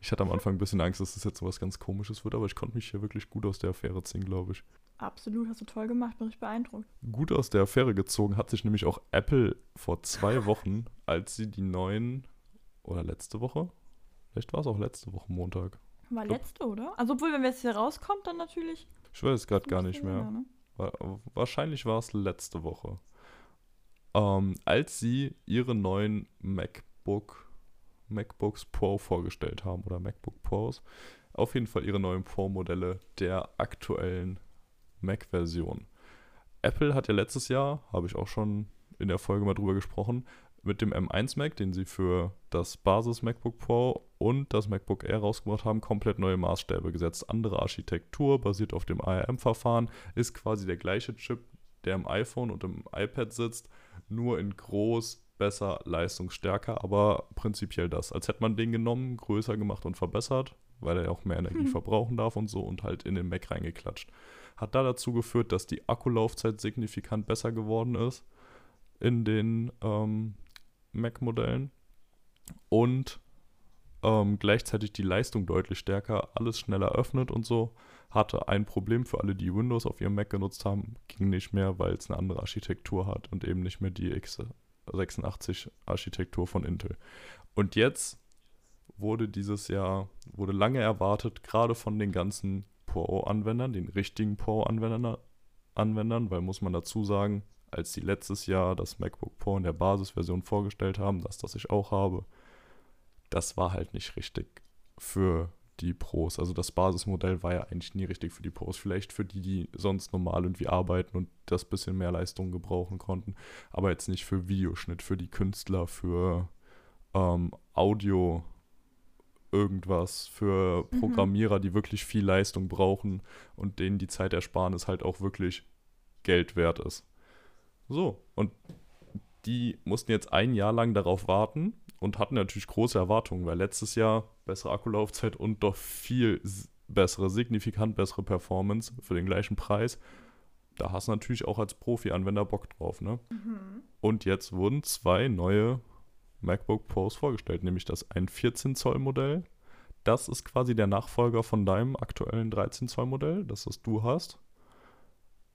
Ich hatte am Anfang ein bisschen Angst, dass das jetzt so was ganz Komisches wird, aber ich konnte mich hier wirklich gut aus der Affäre ziehen, glaube ich. Absolut, hast du toll gemacht, bin ich beeindruckt. Gut aus der Affäre gezogen hat sich nämlich auch Apple vor zwei *laughs* Wochen, als sie die neuen, oder letzte Woche? Vielleicht war es auch letzte Woche Montag. War letzte, oder? Also, obwohl, wenn wir jetzt hier rauskommt, dann natürlich. Ich weiß es gerade gar nicht mehr. länger, ne? Wa- Wahrscheinlich war es letzte Woche. Ähm, als sie ihre neuen MacBook, MacBooks Pro vorgestellt haben oder MacBook Pros. Auf jeden Fall ihre neuen Pro-Modelle der aktuellen Mac-Version. Apple hat ja letztes Jahr, habe ich auch schon in der Folge mal drüber gesprochen, mit dem M1 Mac, den sie für das Basis MacBook Pro und das MacBook Air rausgebracht haben, komplett neue Maßstäbe gesetzt. Andere Architektur, basiert auf dem ARM-Verfahren, ist quasi der gleiche Chip, der im iPhone und im iPad sitzt, nur in groß, besser, leistungsstärker, aber prinzipiell das. Als hätte man den genommen, größer gemacht und verbessert, weil er ja auch mehr Energie hm. verbrauchen darf und so und halt in den Mac reingeklatscht. Hat da dazu geführt, dass die Akkulaufzeit signifikant besser geworden ist in den ähm, Mac-Modellen und ähm, gleichzeitig die Leistung deutlich stärker, alles schneller öffnet und so. Hatte ein Problem für alle, die Windows auf ihrem Mac genutzt haben, ging nicht mehr, weil es eine andere Architektur hat und eben nicht mehr die x86-Architektur von Intel. Und jetzt wurde dieses Jahr, wurde lange erwartet, gerade von den ganzen Pro-Anwendern, den richtigen Pro-Anwendern, Anwendern, weil muss man dazu sagen, als die letztes Jahr das MacBook Pro in der Basisversion vorgestellt haben, das, das ich auch habe, das war halt nicht richtig für die Pros. Also das Basismodell war ja eigentlich nie richtig für die Pros. Vielleicht für die, die sonst normal irgendwie arbeiten und das bisschen mehr Leistung gebrauchen konnten. Aber jetzt nicht für Videoschnitt, für die Künstler, für ähm, Audio irgendwas, für mhm. Programmierer, mhm. die wirklich viel Leistung brauchen und denen die Zeit ersparen, ist halt auch wirklich Geld wert ist. So, und die mussten jetzt ein Jahr lang darauf warten und hatten natürlich große Erwartungen, weil letztes Jahr bessere Akkulaufzeit und doch viel bessere, signifikant bessere Performance für den gleichen Preis. Da hast du natürlich auch als Profi-Anwender Bock drauf, ne? Mhm. Und jetzt wurden zwei neue MacBook Pros vorgestellt, nämlich das ein 14 Zoll Modell. Das ist quasi der Nachfolger von deinem aktuellen 13 Zoll Modell, das was du hast.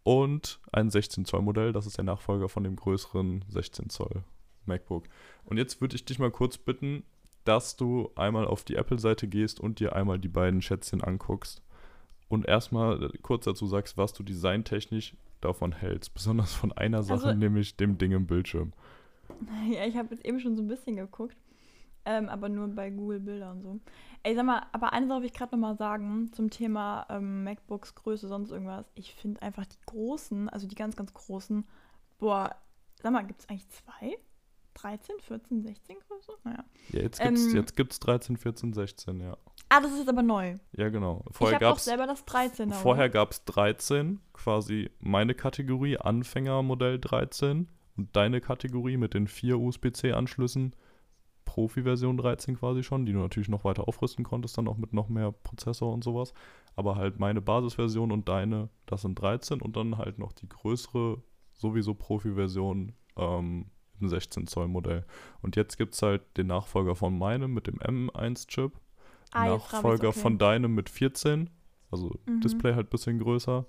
Und ein 16 Zoll Modell, das ist der Nachfolger von dem größeren 16 Zoll MacBook. Und jetzt würde ich dich mal kurz bitten, dass du einmal auf die Apple-Seite gehst und dir einmal die beiden Schätzchen anguckst und erstmal kurz dazu sagst, was du designtechnisch davon hältst. Besonders von einer Sache, also, nämlich dem Ding im Bildschirm. Ja, ich habe jetzt eben schon so ein bisschen geguckt, ähm, aber nur bei Google Bilder und so. Ey, sag mal, aber eine Sache will ich gerade nochmal sagen zum Thema ähm, MacBooks Größe, sonst irgendwas. Ich finde einfach die großen, also die ganz, ganz großen, boah, sag mal, gibt es eigentlich zwei? 13, 14, 16 Größe? Naja. Ja, jetzt gibt es ähm, jetzt gibt's 13, 14, 16, ja. Ah, das ist aber neu. Ja, genau. Vorher ich habe selber das 13. Vorher gab es 13, quasi meine Kategorie, Anfängermodell 13 und deine Kategorie mit den vier USB-C-Anschlüssen, Profi-Version 13 quasi schon, die du natürlich noch weiter aufrüsten konntest, dann auch mit noch mehr Prozessor und sowas. Aber halt meine Basisversion und deine, das sind 13 und dann halt noch die größere, sowieso Profi-Version ähm, im 16 Zoll Modell. Und jetzt gibt es halt den Nachfolger von meinem mit dem M1-Chip, ah, Nachfolger okay. von deinem mit 14, also mhm. Display halt ein bisschen größer,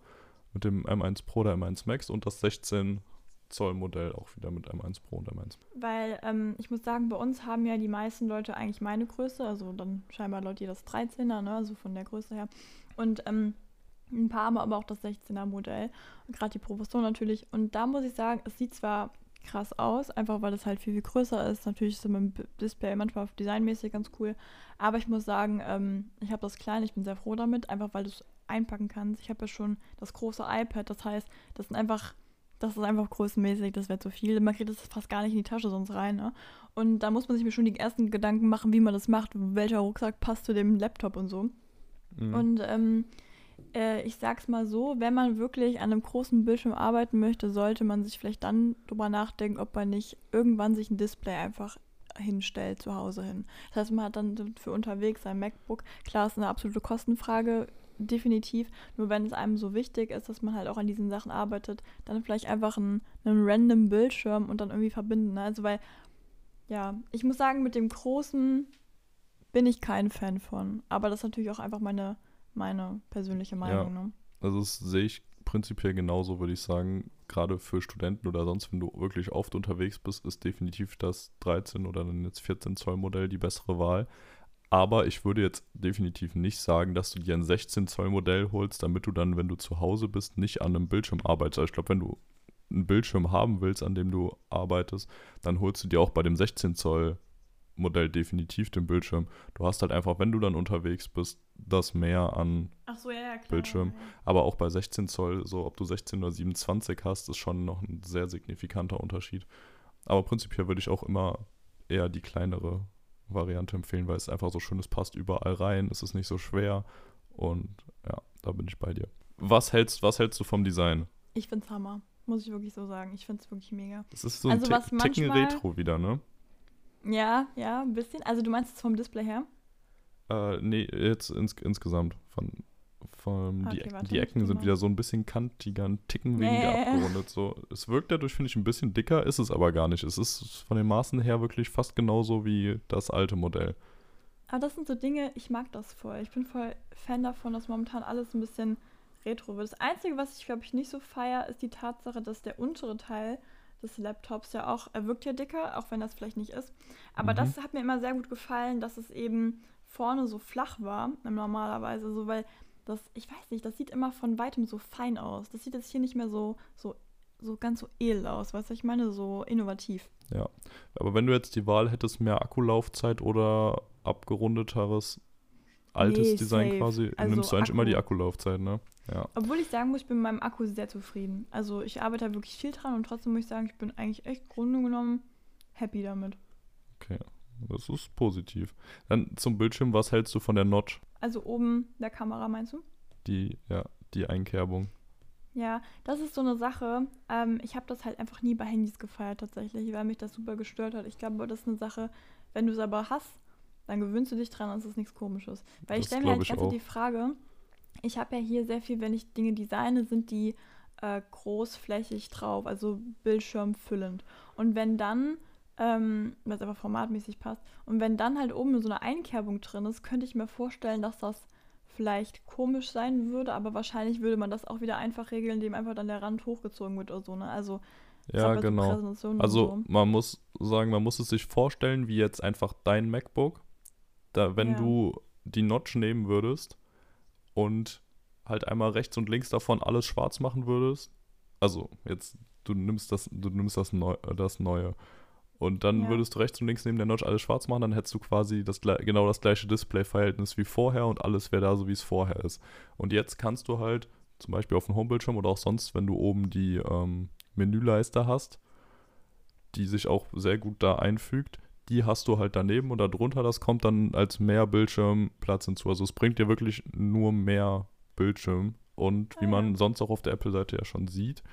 mit dem M1 Pro, der M1 Max und das 16 Zoll Modell auch wieder mit M1 Pro und M1. Weil ähm, ich muss sagen, bei uns haben ja die meisten Leute eigentlich meine Größe, also dann scheinbar Leute die das 13er, ne, also von der Größe her. Und ähm, ein paar haben aber auch das 16er Modell, gerade die Professor natürlich. Und da muss ich sagen, es sieht zwar krass aus, einfach weil es halt viel, viel größer ist. Natürlich ist es mit dem Display manchmal designmäßig ganz cool. Aber ich muss sagen, ähm, ich habe das kleine, ich bin sehr froh damit, einfach weil du es einpacken kannst. Ich habe ja schon das große iPad, das heißt, das sind einfach, das ist einfach größenmäßig, das wäre zu viel. Man kriegt das fast gar nicht in die Tasche sonst rein. Ne? Und da muss man sich mir schon die ersten Gedanken machen, wie man das macht, welcher Rucksack passt zu dem Laptop und so. Mhm. Und ähm, äh, ich sag's mal so, wenn man wirklich an einem großen Bildschirm arbeiten möchte, sollte man sich vielleicht dann drüber nachdenken, ob man nicht irgendwann sich ein Display einfach hinstellt zu Hause hin. Das heißt, man hat dann für unterwegs sein MacBook. Klar, ist eine absolute Kostenfrage, definitiv. Nur wenn es einem so wichtig ist, dass man halt auch an diesen Sachen arbeitet, dann vielleicht einfach einen, einen random Bildschirm und dann irgendwie verbinden. Ne? Also, weil, ja, ich muss sagen, mit dem großen bin ich kein Fan von. Aber das ist natürlich auch einfach meine meine persönliche Meinung. Ja. Ne? Also das sehe ich prinzipiell genauso, würde ich sagen. Gerade für Studenten oder sonst, wenn du wirklich oft unterwegs bist, ist definitiv das 13 oder dann jetzt 14 Zoll Modell die bessere Wahl. Aber ich würde jetzt definitiv nicht sagen, dass du dir ein 16 Zoll Modell holst, damit du dann, wenn du zu Hause bist, nicht an einem Bildschirm arbeitest. Also ich glaube, wenn du einen Bildschirm haben willst, an dem du arbeitest, dann holst du dir auch bei dem 16 Zoll Modell definitiv den Bildschirm. Du hast halt einfach, wenn du dann unterwegs bist, das mehr an so, ja, ja, klar, Bildschirm. Ja, Aber auch bei 16 Zoll, so ob du 16 oder 27 hast, ist schon noch ein sehr signifikanter Unterschied. Aber prinzipiell würde ich auch immer eher die kleinere Variante empfehlen, weil es einfach so schön ist, passt überall rein, es ist nicht so schwer und ja, da bin ich bei dir. Was hältst, was hältst du vom Design? Ich find's Hammer. Muss ich wirklich so sagen. Ich finde es wirklich mega. Das ist so Also ein Ticken manchmal- Retro wieder, ne? Ja, ja, ein bisschen. Also du meinst es vom Display her? Äh, nee, jetzt ins, insgesamt. Von, von die, Okay, Ecken- warte, die Ecken sind mal. wieder so ein bisschen kantiger, ein Ticken weniger ja. abgerundet. So. Es wirkt dadurch, finde ich, ein bisschen dicker, ist es aber gar nicht. Es ist von den Maßen her wirklich fast genauso wie das alte Modell. Aber das sind so Dinge, ich mag das voll. Ich bin voll Fan davon, dass momentan alles ein bisschen retro wird. Das Einzige, was ich, glaube ich, nicht so feier, ist die Tatsache, dass der untere Teil des Laptops ja auch, er wirkt ja dicker, auch wenn das vielleicht nicht ist. Aber Mhm. das hat mir immer sehr gut gefallen, dass es eben vorne so flach war, normalerweise, so weil das, ich weiß nicht, das sieht immer von weitem so fein aus. Das sieht jetzt hier nicht mehr so, so, so ganz so edel aus, weißt du, was ich meine, so innovativ. Ja. Aber wenn du jetzt die Wahl hättest, mehr Akkulaufzeit oder abgerundeteres altes Nee, Design safe. quasi, Also nimmst du eigentlich immer die Akku. Akkulaufzeit, ne? Ja. Obwohl ich sagen muss, ich bin mit meinem Akku sehr zufrieden. Also ich arbeite da wirklich viel dran und trotzdem muss ich sagen, ich bin eigentlich echt Grunde genommen happy damit. Okay. Das ist positiv. Dann zum Bildschirm, was hältst du von der Notch? Also oben der Kamera meinst du? Die, ja, die Einkerbung. Ja, das ist so eine Sache. Ähm, ich habe das halt einfach nie bei Handys gefeiert tatsächlich, weil mich das super gestört hat. Ich glaube, das ist eine Sache, wenn du es aber hast, dann gewöhnst du dich dran und es ist nichts Komisches. Weil ich Das stelle mir halt ich ganze Zeit auch. die Frage, ich habe ja hier sehr viel, wenn ich Dinge designe, sind die äh, großflächig drauf, also bildschirmfüllend. Und wenn dann, ähm, was aber formatmäßig passt, und wenn dann halt oben so eine Einkerbung drin ist, könnte ich mir vorstellen, dass das vielleicht komisch sein würde, aber wahrscheinlich würde man das auch wieder einfach regeln, indem einfach dann der Rand hochgezogen wird oder so, ne? Also, Ja, genau. Also so. man muss sagen, man muss es sich vorstellen, wie jetzt einfach dein MacBook. Da, wenn Ja. du die Notch nehmen würdest und halt einmal rechts und links davon alles schwarz machen würdest. Also jetzt, du nimmst das, du nimmst das, Neu, äh, das Neue. Und dann Ja. würdest du rechts und links neben der Notch alles schwarz machen, dann hättest du quasi das, genau das gleiche Display-Verhältnis wie vorher und alles wäre da so, wie es vorher ist. Und jetzt kannst du halt zum Beispiel auf dem Homebildschirm oder auch sonst, wenn du oben die ähm, Menüleiste hast, die sich auch sehr gut da einfügt, die hast du halt daneben und darunter, das kommt dann als mehr Bildschirmplatz hinzu. Also es bringt dir wirklich nur mehr Bildschirm. Und wie Ah, man sonst auch auf der Apple-Seite ja schon sieht,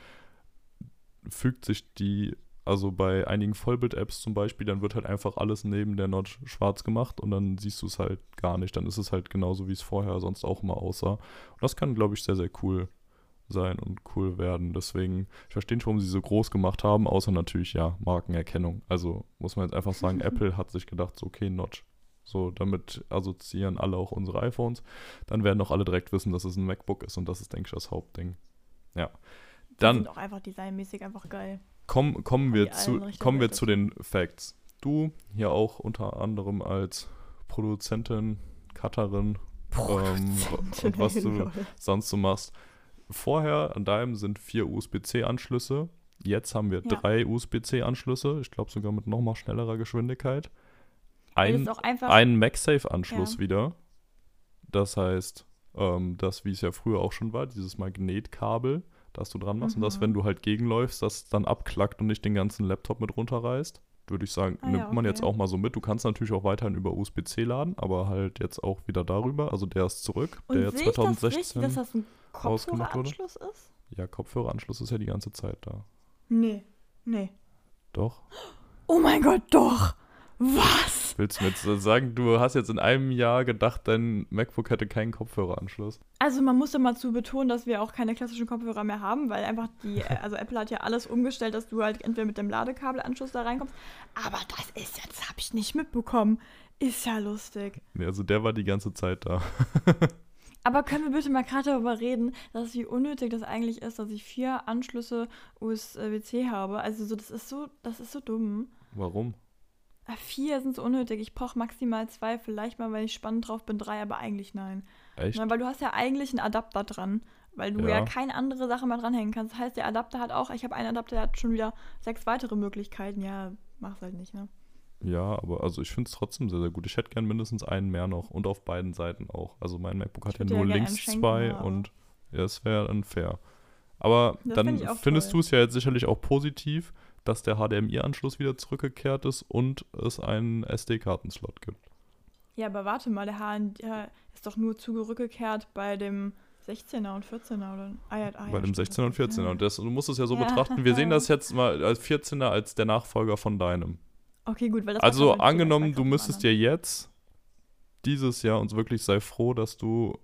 fügt sich die, also bei einigen Vollbild-Apps zum Beispiel, dann wird halt einfach alles neben der Notch schwarz gemacht und dann siehst du es halt gar nicht. Dann ist es halt genauso, wie es vorher sonst auch immer aussah. Und das kann, glaube ich, sehr, sehr cool sein und cool werden. Deswegen, ich verstehe nicht, warum sie so groß gemacht haben, außer natürlich, ja, Markenerkennung. Also muss man jetzt einfach sagen, *laughs* Apple hat sich gedacht, so, okay, Notch. So, damit assoziieren alle auch unsere iPhones. Dann werden auch alle direkt wissen, dass es ein MacBook ist und das ist, denke ich, das Hauptding. Ja. Die Dann sind auch einfach designmäßig einfach geil. komm, kommen, wir die zu, kommen wir zu den Facts. Du, hier auch unter anderem als Produzentin, Cutterin, ähm, *laughs* und was du sonst so machst. Vorher an deinem sind vier USB-C-Anschlüsse. Jetzt haben wir Ja. drei USB-C-Anschlüsse. Ich glaube sogar mit nochmal schnellerer Geschwindigkeit. Ein, ein MagSafe-Anschluss Ja. wieder. Das heißt, ähm, das, wie es ja früher auch schon war, dieses Magnetkabel, das du dran machst. Und das, Mhm. wenn du halt gegenläufst, das dann abklackt und nicht den ganzen Laptop mit runterreißt. Würde ich sagen, Ah ja, nimmt man jetzt okay. auch mal so mit. Du kannst natürlich auch weiterhin über USB-C laden, aber halt jetzt auch wieder darüber. Also der ist zurück. und der sehe ich das richtig, 2016. dass das ein rausgemacht wurde? Kopfhöreranschluss ist? Ja, Kopfhöreranschluss ist ja die ganze Zeit da. Nee, nee. Doch. Oh mein Gott, doch! Was? Willst du mir jetzt sagen, du hast jetzt in einem Jahr gedacht, dein MacBook hätte keinen Kopfhöreranschluss? Also man muss immer zu betonen, dass wir auch keine klassischen Kopfhörer mehr haben, weil einfach die, also Apple hat ja alles umgestellt, dass du halt entweder mit dem Ladekabelanschluss da reinkommst. Aber das ist jetzt, habe ich nicht mitbekommen. Ist ja lustig. Nee, also der war die ganze Zeit da. *laughs* Aber können wir bitte mal gerade darüber reden, dass wie unnötig das eigentlich ist, dass ich vier Anschlüsse USB-C habe. Also so, das ist so, das ist so dumm. Warum? Ah, Vier sind so unnötig. Ich brauche maximal zwei, vielleicht mal, wenn ich spannend drauf bin, drei, aber eigentlich nein. Echt? Weil du hast ja eigentlich einen Adapter dran, weil du ja, Ja. keine andere Sache mehr dranhängen kannst. Das heißt, der Adapter hat auch, ich habe einen Adapter, der hat schon wieder sechs weitere Möglichkeiten. Ja, mach's halt nicht, ne? Ja, aber also ich finde es trotzdem sehr, sehr gut. Ich hätte gern mindestens einen mehr noch und auf beiden Seiten auch. Also mein MacBook hat ja nur links schenken, zwei ja, und ja, es wäre dann fair. Aber Das dann find findest du es ja jetzt sicherlich auch positiv, dass der HDMI-Anschluss wieder zurückgekehrt ist und es einen SD-Kartenslot gibt. Ja, aber warte mal, der der ist doch nur zurückgekehrt bei dem 16er und 14er oder? Ah, ja, ah, bei ja, dem stimmt, 16er und das ist- 14er. Und das, du musst es ja so Ja. betrachten, wir sehen das *laughs* jetzt mal als 14er als der Nachfolger von deinem. Okay, gut, weil das Also angenommen, du müsstest dir jetzt dieses Jahr und wirklich sei froh, dass du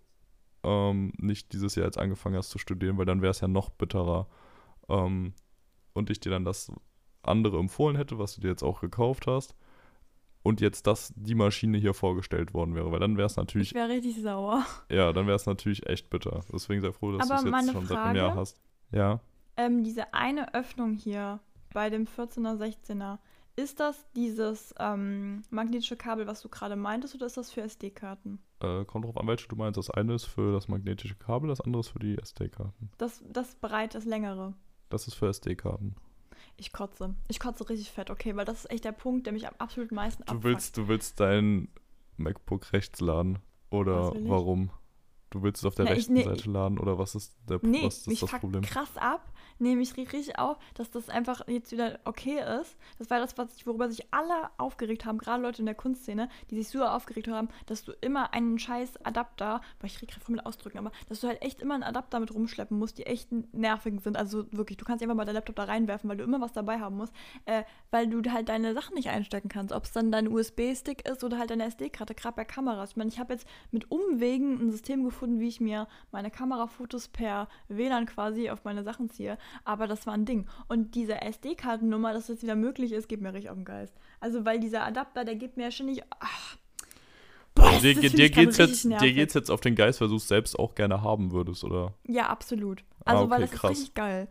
ähm, nicht dieses Jahr jetzt angefangen hast zu studieren, weil dann wäre es ja noch bitterer. Ähm, und ich dir dann das andere empfohlen hätte, was du dir jetzt auch gekauft hast. Und jetzt das, die Maschine hier vorgestellt worden wäre, weil dann wäre es natürlich, Ich wäre richtig sauer. ja, dann wäre es natürlich echt bitter. Deswegen sei froh, dass du es jetzt schon seit einem Jahr Frage- hast. Ja. Ähm, diese eine Öffnung hier bei dem 14er, 16er, ist das dieses ähm, magnetische Kabel, was du gerade meintest, oder ist das für SD-Karten? Äh, kommt drauf an, welche du meinst. Das eine ist für das magnetische Kabel, das andere ist für die SD-Karten. Das, das breit, das längere. Das ist für SD-Karten. Ich kotze. Ich kotze richtig fett, okay, weil das ist echt der Punkt, der mich am absolut meisten Du abfuckt. willst, du willst dein MacBook rechts laden. Oder ich? warum? Du willst es auf der Na, ich- rechten nee, Seite laden oder was ist, der, Nee, was ist mich das Problem? krass ab. Nee, mich regt richtig auf, dass das einfach jetzt wieder okay ist. Das war das, was ich, worüber sich alle aufgeregt haben, gerade Leute in der Kunstszene, die sich so aufgeregt haben, dass du immer einen scheiß Adapter, weil ich rede gerade voll mit Ausdrücken, aber dass du halt echt immer einen Adapter mit rumschleppen musst, die echt nervig sind. Also wirklich, du kannst einfach mal deinen Laptop da reinwerfen, weil du immer was dabei haben musst, äh, weil du halt deine Sachen nicht einstecken kannst. Ob es dann dein USB-Stick ist oder halt deine SD-Karte, gerade bei Kameras. Ich meine, ich habe jetzt mit Umwegen ein System gefunden, wie ich mir meine Kamerafotos per WLAN quasi auf meine Sachen ziehe. Aber das war ein Ding. Und diese SD-Kartennummer, dass das wieder möglich ist, geht mir richtig auf den Geist. Also, weil dieser Adapter, der gibt mir ja ständig. Ach, boah, das- dir, das dir, ich grad geht's jetzt, dir nervig. geht's jetzt auf den Geist, weil du es selbst auch gerne haben würdest, oder? Ja, absolut. Ah, Also, okay, weil das krass. ist richtig geil.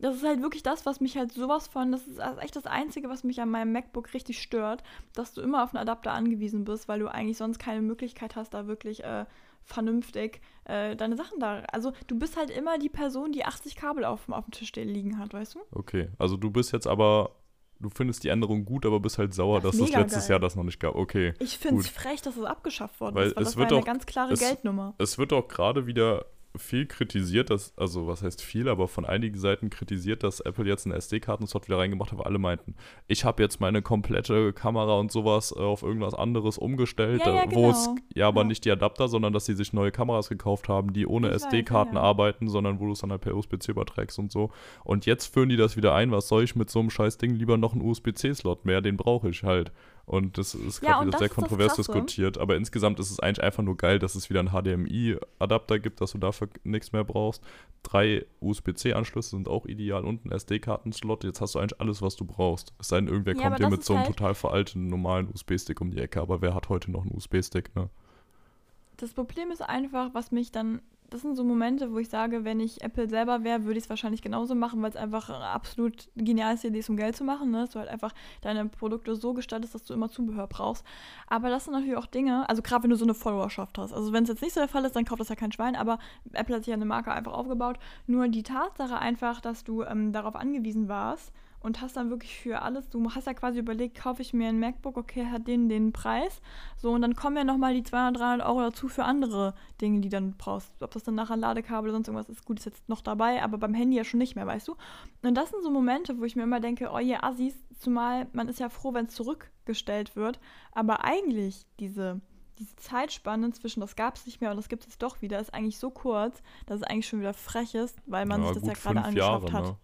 Das ist halt wirklich das, was mich halt sowas von, das ist echt das Einzige, was mich an meinem MacBook richtig stört, dass du immer auf einen Adapter angewiesen bist, weil du eigentlich sonst keine Möglichkeit hast, da wirklich äh, vernünftig äh, deine Sachen da. Also du bist halt immer die Person, die 80 Kabel auf, auf dem Tisch liegen hat, weißt du? Okay, also du bist jetzt aber, du findest die Änderung gut, aber bist halt sauer, Das dass es letztes geil. Jahr das noch nicht gab. Okay. Ich finde es frech, dass es abgeschafft worden Weil ist, weil es das wird war eine auch- ganz klare es- Geldnummer. Es wird auch gerade wieder viel kritisiert, dass, also was heißt viel, aber von einigen Seiten kritisiert, dass Apple jetzt einen SD-Karten-Slot wieder reingemacht hat, weil alle meinten, ich habe jetzt meine komplette Kamera und sowas äh, auf irgendwas anderes umgestellt, Ja, ja, äh, wo es genau. ja aber Ja. nicht die Adapter, sondern dass sie sich neue Kameras gekauft haben, die ohne SD-Karten arbeiten, sondern wo du es dann halt per USB-C überträgst und so. Und jetzt führen die das wieder ein, was soll ich mit so einem scheiß Ding lieber noch einen USB-C-Slot mehr, den brauche ich halt. Und das ist Ja, gerade und wieder sehr kontrovers diskutiert, aber insgesamt ist es eigentlich einfach nur geil, dass es wieder einen HDMI-Adapter gibt, dass du dafür nichts mehr brauchst. Drei USB-C-Anschlüsse sind auch ideal und ein SD-Karten-Slot. Jetzt hast du eigentlich alles, was du brauchst. Es sei denn, irgendwer Ja, kommt dir mit so einem halt- total veralteten normalen USB-Stick um die Ecke, aber wer hat heute noch einen USB-Stick, ne? Das Problem ist einfach, was mich dann. Das sind so Momente, wo ich sage, wenn ich Apple selber wäre, würde ich es wahrscheinlich genauso machen, weil es einfach eine absolut genialste Idee ist, um Geld zu machen. Ne? Dass du halt einfach deine Produkte so gestaltest, dass du immer Zubehör brauchst. Aber das sind natürlich auch Dinge, also gerade wenn du so eine Followerschaft hast. Also wenn es jetzt nicht so der Fall ist, dann kauft das ja kein Schwein, aber Apple hat sich ja eine Marke einfach aufgebaut. Nur die Tatsache einfach, dass du ähm, darauf angewiesen warst und hast dann wirklich für alles, du hast ja quasi überlegt, kaufe ich mir ein MacBook, okay, hat den den Preis. So, und dann kommen ja nochmal die 200, 300 Euro dazu für andere Dinge, die dann brauchst. Ob das dann nachher ein Ladekabel oder sonst irgendwas ist, gut, ist jetzt noch dabei, aber beim Handy ja schon nicht mehr, weißt du? Und das sind so Momente, wo ich mir immer denke, oh je, Assis, zumal man ist ja froh, wenn es zurückgestellt wird, aber eigentlich diese, diese Zeitspanne zwischen, das gab es nicht mehr und das gibt es jetzt doch wieder, ist eigentlich so kurz, dass es eigentlich schon wieder frech ist, weil man sich das ja gerade angeschafft hat. ne?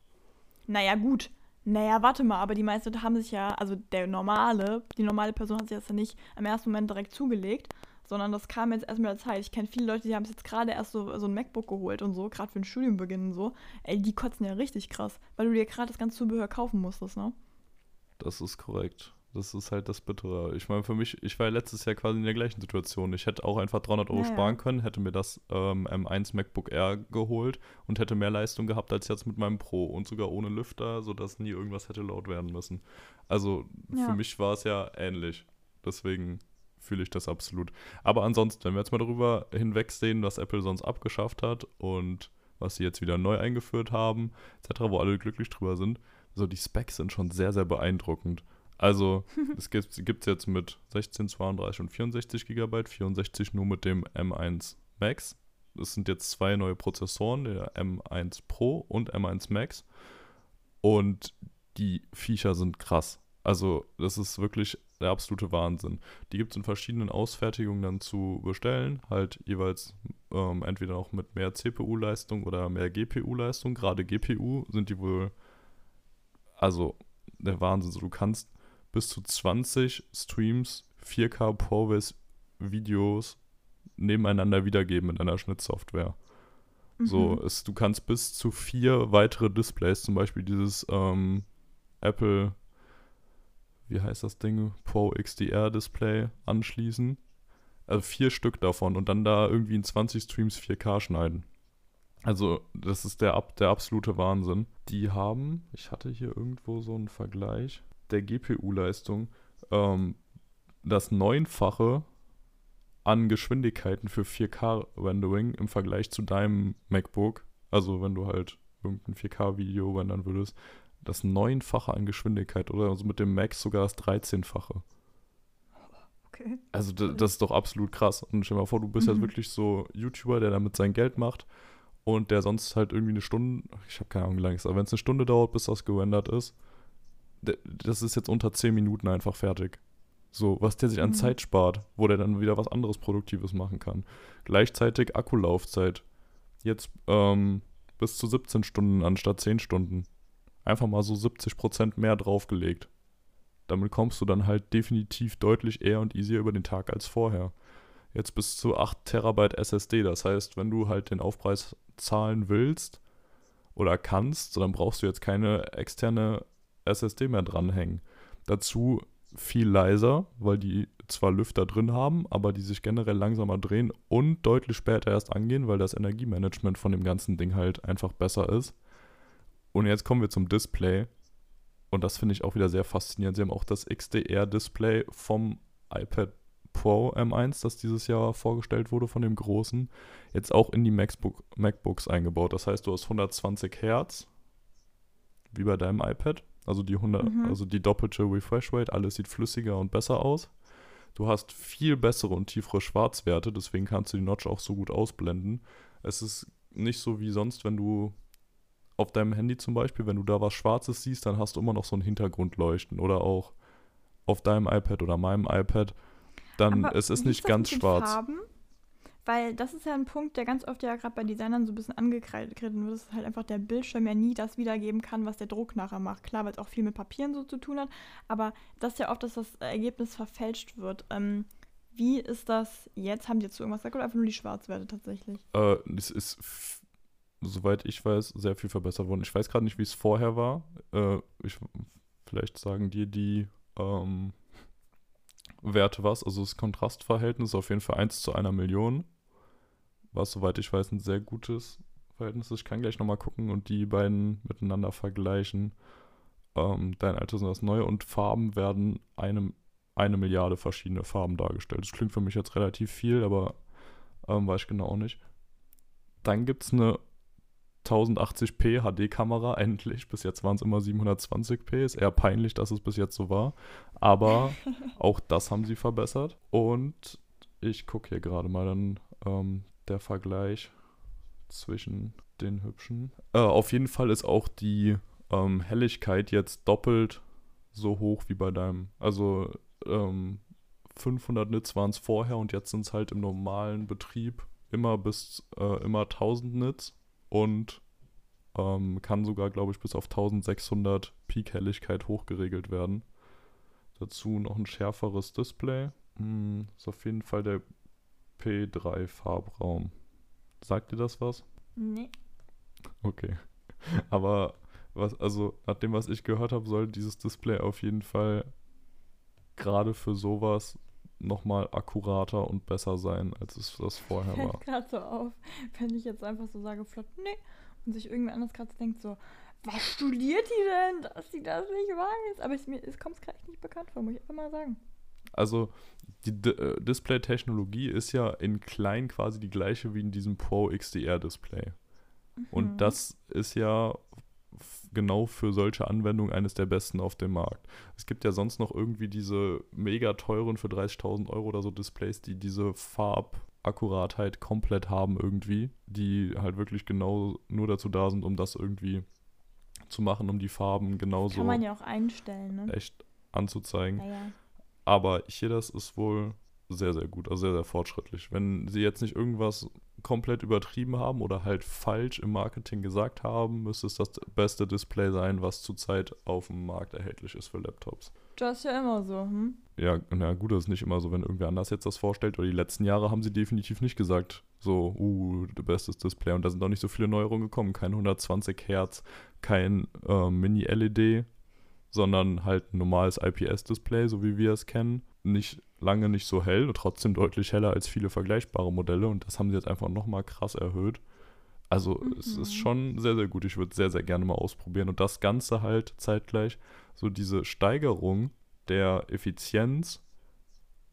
Naja, gut. Naja, warte mal, aber die meisten haben sich ja, also der normale, die normale Person hat sich das ja nicht im ersten Moment direkt zugelegt, sondern das kam jetzt erst mit der Zeit. Ich kenne viele Leute, die haben sich jetzt gerade erst so, so ein MacBook geholt und so, gerade für den Studienbeginn und so. Ey, die kotzen ja richtig krass, weil du dir gerade das ganze Zubehör kaufen musstest, ne? Das ist korrekt. Das ist halt das Bittere. Ich meine, für mich, ich war ja letztes Jahr quasi in der gleichen Situation. Ich hätte auch einfach 300 Euro Ja, ja. sparen können, hätte mir das ähm, M1 MacBook Air geholt und hätte mehr Leistung gehabt als jetzt mit meinem Pro und sogar ohne Lüfter, sodass nie irgendwas hätte laut werden müssen. Also Ja. für mich war es ja ähnlich. Deswegen fühle ich das absolut. Aber ansonsten, wenn wir jetzt mal darüber hinwegsehen, was Apple sonst abgeschafft hat und was sie jetzt wieder neu eingeführt haben, etc., wo alle glücklich drüber sind, so die Specs sind schon sehr, sehr beeindruckend. Also, *laughs* es gibt es jetzt mit 16, 32 und 64 GB, 64 nur mit dem M1 Max. Das sind jetzt zwei neue Prozessoren, der M1 Pro und M1 Max. Und die Viecher sind krass. Also, das ist wirklich der absolute Wahnsinn. Die gibt es in verschiedenen Ausfertigungen dann zu bestellen, halt jeweils ähm, entweder auch mit mehr CPU-Leistung oder mehr GPU-Leistung. Gerade GPU sind die wohl, also der Wahnsinn. So, du kannst bis zu 20 Streams 4K ProRes Videos nebeneinander wiedergeben in einer Schnittsoftware. Mhm. So, es, du kannst bis zu vier weitere Displays, zum Beispiel dieses ähm, Apple, wie heißt das Ding, Pro XDR Display anschließen. Also vier Stück davon und dann da irgendwie in 20 Streams 4K schneiden. Also, das ist der, der absolute Wahnsinn. Die haben, ich hatte hier irgendwo so einen Vergleich der GPU-Leistung, ähm, das Neunfache an Geschwindigkeiten für 4K-Rendering im Vergleich zu deinem MacBook. Also, wenn du halt irgendein 4K-Video rendern würdest, das Neunfache an Geschwindigkeit oder also mit dem Max sogar das 13-fache. Okay. Also, das ist doch absolut krass. Und stell dir mal vor, du bist mhm. jetzt wirklich so YouTuber, der damit sein Geld macht und der sonst halt irgendwie eine Stunde, ich habe keine Ahnung, wie lange es ist, aber wenn es eine Stunde dauert, bis das gerendert ist, das ist jetzt unter 10 Minuten einfach fertig. So, was der sich an mhm. Zeit spart, wo der dann wieder was anderes Produktives machen kann. Gleichzeitig Akkulaufzeit. Jetzt ähm, bis zu 17 Stunden anstatt 10 Stunden. Einfach mal so 70% mehr draufgelegt. Damit kommst du dann halt definitiv deutlich eher und easier über den Tag als vorher. Jetzt bis zu 8 Terabyte SSD. Das heißt, wenn du halt den Aufpreis zahlen willst oder kannst, dann brauchst du jetzt keine externe SSD mehr dranhängen. Dazu viel leiser, weil die zwar Lüfter drin haben, aber die sich generell langsamer drehen und deutlich später erst angehen, weil das Energiemanagement von dem ganzen Ding halt einfach besser ist. Und jetzt kommen wir zum Display. Und das finde ich auch wieder sehr faszinierend. Sie haben auch das XDR-Display vom iPad Pro M1, das dieses Jahr vorgestellt wurde von dem großen, jetzt auch in die MacBook, MacBooks eingebaut. Das heißt, du hast 120 Hertz, wie bei deinem iPad also die 100, mhm. also die doppelte Refresh Rate, alles sieht flüssiger und besser aus. Du hast viel bessere und tiefere Schwarzwerte, deswegen kannst du die Notch auch so gut ausblenden. Es ist nicht so wie sonst, wenn du auf deinem Handy zum Beispiel, wenn du da was Schwarzes siehst, dann hast du immer noch so ein Hintergrundleuchten oder auch auf deinem iPad oder meinem iPad, dann Aber es ist nicht ganz schwarz. Farben? Weil das ist ja ein Punkt, der ganz oft ja gerade bei Designern so ein bisschen angekreidet wird, dass halt einfach der Bildschirm ja nie das wiedergeben kann, was der Druck nachher macht. Klar, weil es auch viel mit Papieren so zu tun hat, aber das ist ja oft, dass das Ergebnis verfälscht wird. Ähm, wie ist das jetzt? Haben die jetzt irgendwas gesagt oder einfach nur die Schwarzwerte tatsächlich? Äh, es ist, soweit ich weiß, sehr viel verbessert worden. Ich weiß gerade nicht, wie es vorher war. Äh, ich, vielleicht sagen dir die ähm, Werte was. Also das Kontrastverhältnis ist auf jeden Fall 1 zu einer Million was, soweit ich weiß, ein sehr gutes Verhältnis ist. Ich kann gleich nochmal gucken und die beiden miteinander vergleichen. Ähm, dein altes und das neue und Farben werden eine, eine Milliarde verschiedene Farben dargestellt. Das klingt für mich jetzt relativ viel, aber ähm, weiß ich genau auch nicht. Dann gibt es eine 1080p HD-Kamera, *laughs* endlich. Bis jetzt waren es immer 720p. Ist eher peinlich, dass es bis jetzt so war. Aber *laughs* auch das haben sie verbessert. Und ich gucke hier gerade mal dann ähm, der Vergleich zwischen den hübschen. Äh, auf jeden Fall ist auch die ähm, Helligkeit jetzt doppelt so hoch wie bei deinem. Also ähm, 500 Nits waren es vorher und jetzt sind es halt im normalen Betrieb immer bis äh, immer 1000 Nits und ähm, kann sogar, glaube ich, bis auf 1600 Peak-Helligkeit hochgeregelt werden. Dazu noch ein schärferes Display. Hm, ist auf jeden Fall der P3 Farbraum. Sagt dir das was? Nee. Okay. *laughs* Aber was, also nach dem, was ich gehört habe, soll dieses Display auf jeden Fall gerade für sowas nochmal akkurater und besser sein, als es das vorher war. gerade so auf, wenn ich jetzt einfach so sage, flott, nee, und sich irgendwer anders gerade denkt so, was studiert die denn, dass sie das nicht weiß? Aber es, mir kommt es gerade nicht bekannt vor, muss ich einfach mal sagen. Also die D äh, Display-Technologie ist ja in klein quasi die gleiche wie in diesem Pro XDR-Display. Mhm. Und das ist ja genau für solche Anwendungen eines der besten auf dem Markt. Es gibt ja sonst noch irgendwie diese mega teuren für 30.000 Euro oder so Displays, die diese Farbakkuratheit komplett haben irgendwie, die halt wirklich genau nur dazu da sind, um das irgendwie zu machen, um die Farben genauso Kann man ja auch einstellen, ne? echt anzuzeigen. Ja, ja. Aber hier das ist wohl sehr, sehr gut, also sehr, sehr fortschrittlich. Wenn sie jetzt nicht irgendwas komplett übertrieben haben oder halt falsch im Marketing gesagt haben, müsste es das beste Display sein, was zurzeit auf dem Markt erhältlich ist für Laptops. Das ist ja immer so, hm? Ja, na gut, das ist nicht immer so, wenn irgendwer anders jetzt das vorstellt. Oder die letzten Jahre haben sie definitiv nicht gesagt, so, uh, bestes Display. Und da sind auch nicht so viele Neuerungen gekommen. Kein 120 Hertz, kein äh, Mini-LED, sondern halt ein normales IPS-Display, so wie wir es kennen. Nicht lange nicht so hell, trotzdem deutlich heller als viele vergleichbare Modelle. Und das haben sie jetzt einfach nochmal krass erhöht. Also mhm. es ist schon sehr, sehr gut. Ich würde sehr, sehr gerne mal ausprobieren. Und das Ganze halt zeitgleich, so diese Steigerung der Effizienz,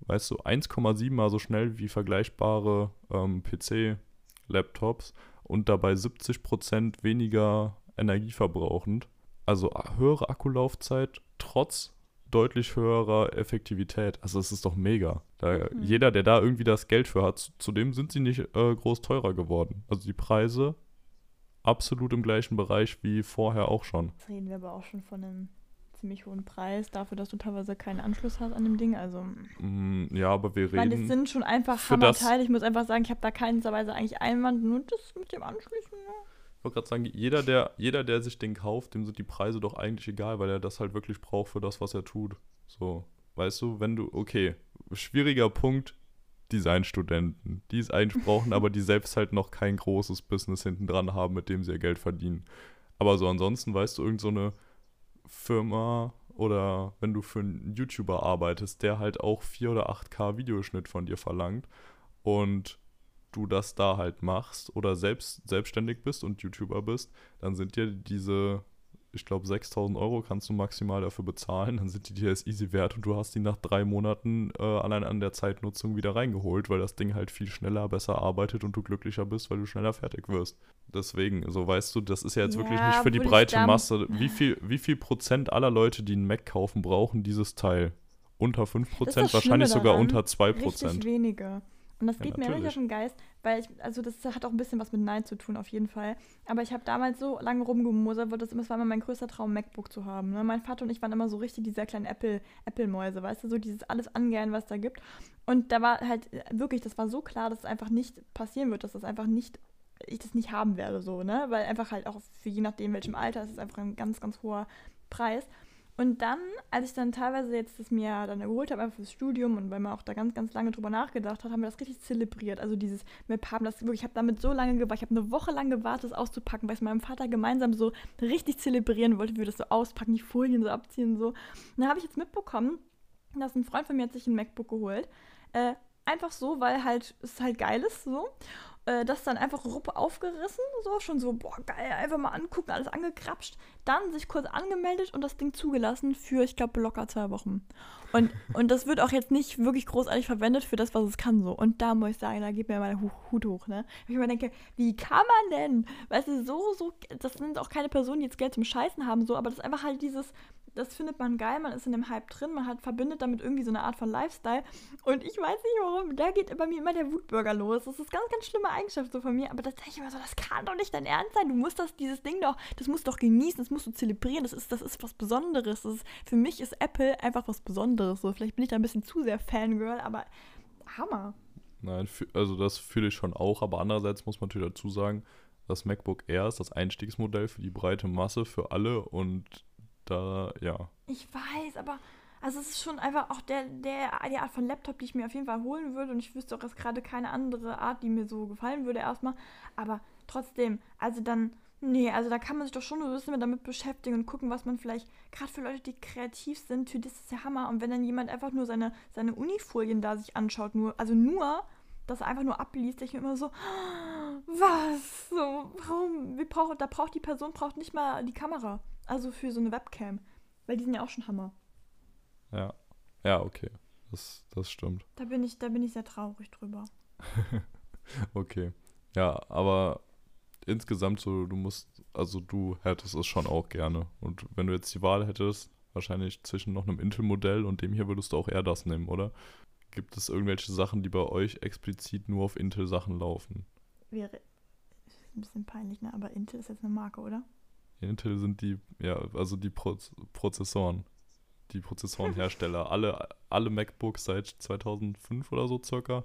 weißt du, 1,7 mal so schnell wie vergleichbare ähm, PC-Laptops und dabei 70% weniger energieverbrauchend. Also höhere Akkulaufzeit trotz deutlich höherer Effektivität. Also es ist doch mega. Da, mhm. Jeder, der da irgendwie das Geld für hat, zudem sind sie nicht äh, groß teurer geworden. Also die Preise absolut im gleichen Bereich wie vorher auch schon. Jetzt reden wir aber auch schon von einem ziemlich hohen Preis dafür, dass du teilweise keinen Anschluss hast an dem Ding. Also mm, ja, aber wir reden. Ich meine, das sind schon einfach Hammerteile. Ich muss einfach sagen, ich habe da keinsterweise eigentlich Einwand, nur das mit dem Anschließen. Ja. Ich wollte gerade sagen, jeder der, jeder, der sich den kauft, dem sind die Preise doch eigentlich egal, weil er das halt wirklich braucht für das, was er tut. So, weißt du, wenn du, okay, schwieriger Punkt, Designstudenten, die es eigentlich brauchen, aber die selbst halt noch kein großes Business hinten dran haben, mit dem sie ihr Geld verdienen. Aber so ansonsten, weißt du, irgend so Firma oder wenn du für einen YouTuber arbeitest, der halt auch 4 oder 8K Videoschnitt von dir verlangt und du das da halt machst oder selbst selbstständig bist und YouTuber bist, dann sind dir diese, ich glaube, 6000 Euro kannst du maximal dafür bezahlen. Dann sind die dir das easy wert und du hast die nach drei Monaten äh, allein an der Zeitnutzung wieder reingeholt, weil das Ding halt viel schneller, besser arbeitet und du glücklicher bist, weil du schneller fertig wirst. Deswegen, so weißt du, das ist ja jetzt ja, wirklich nicht für die breite Masse. Wie viel, wie viel Prozent aller Leute, die einen Mac kaufen, brauchen dieses Teil? Unter 5 Prozent, wahrscheinlich sogar unter 2 Prozent. Richtig wenige. Und das ja, geht mir richtig auf den Geist, weil ich, also das hat auch ein bisschen was mit Nein zu tun, auf jeden Fall. Aber ich habe damals so lange rumgemosert, das, das war immer mein größter Traum, MacBook zu haben. Ne? Mein Vater und ich waren immer so richtig diese kleinen Apple, Apple-Mäuse, weißt du, so dieses alles angern, was da gibt. Und da war halt äh, wirklich, das war so klar, dass es einfach nicht passieren wird, dass das einfach nicht ich das nicht haben werde, so, ne? Weil einfach halt auch für je nachdem, welchem Alter, ist es einfach ein ganz, ganz hoher Preis. Und dann, als ich dann teilweise jetzt das mir dann geholt habe, einfach fürs Studium und weil man auch da ganz, ganz lange drüber nachgedacht hat, haben wir das richtig zelebriert. Also dieses MIP haben das wirklich, ich habe damit so lange gewartet, ich habe eine Woche lang gewartet, das auszupacken, weil ich es meinem Vater gemeinsam so richtig zelebrieren wollte, wie wir das so auspacken, die Folien so abziehen und so. Und dann habe ich jetzt mitbekommen, dass ein Freund von mir hat sich ein MacBook geholt. Äh, einfach so, weil halt es halt geil ist so äh, das dann einfach Ruppe aufgerissen, so schon so, boah, geil, einfach mal angucken, alles angekrapscht, dann sich kurz angemeldet und das Ding zugelassen für, ich glaube, locker zwei Wochen. Und, *laughs* und das wird auch jetzt nicht wirklich großartig verwendet für das, was es kann, so. Und da muss ich sagen, da geht mir mal Hut hoch, ne? Ich mir denke, wie kann man denn, weißt du, so, so, das sind auch keine Personen, die jetzt Geld zum Scheißen haben, so, aber das ist einfach halt dieses, das findet man geil, man ist in dem Hype drin, man hat, verbindet damit irgendwie so eine Art von Lifestyle. Und ich weiß nicht warum, da geht bei mir immer der Wutbürger los. Das ist ganz, ganz schlimme Eigenschaft so von mir. Aber das denke ich immer so, das kann doch nicht dein Ernst sein. Du musst das, dieses Ding doch, das musst du doch genießen, das musst du zelebrieren. Das ist, das ist was Besonderes. Ist, für mich ist Apple einfach was Besonderes. So, vielleicht bin ich da ein bisschen zu sehr Fangirl, aber Hammer. Nein, also das fühle ich schon auch, aber andererseits muss man natürlich dazu sagen, das MacBook Air ist das Einstiegsmodell für die breite Masse, für alle und da, ja. Ich weiß, aber also es ist schon einfach auch der, der, die Art von Laptop, die ich mir auf jeden Fall holen würde. Und ich wüsste auch jetzt gerade keine andere Art, die mir so gefallen würde erstmal. Aber trotzdem, also dann, nee, also da kann man sich doch schon ein bisschen damit beschäftigen und gucken, was man vielleicht, gerade für Leute, die kreativ sind, für das ist ja Hammer. Und wenn dann jemand einfach nur seine, seine Unifolien da sich anschaut, nur, also nur, das einfach nur abliest, ich mir immer so, *gasps* was? So, warum? Wie braucht, da braucht die Person braucht nicht mal die Kamera. Also für so eine Webcam. Weil die sind ja auch schon Hammer. Ja. Ja, okay. Das, das stimmt. Da bin ich, da bin ich sehr traurig drüber. *laughs* okay. Ja, aber insgesamt so, du musst, also du hättest es schon auch gerne. Und wenn du jetzt die Wahl hättest, wahrscheinlich zwischen noch einem Intel-Modell und dem hier würdest du auch eher das nehmen, oder? Gibt es irgendwelche Sachen, die bei euch explizit nur auf Intel-Sachen laufen? Wäre ein bisschen peinlich, ne? Aber Intel ist jetzt eine Marke, oder? Intel sind die, ja, also die Pro Prozessoren. die Prozessorenhersteller. *laughs* alle, alle MacBooks seit 2005 oder so circa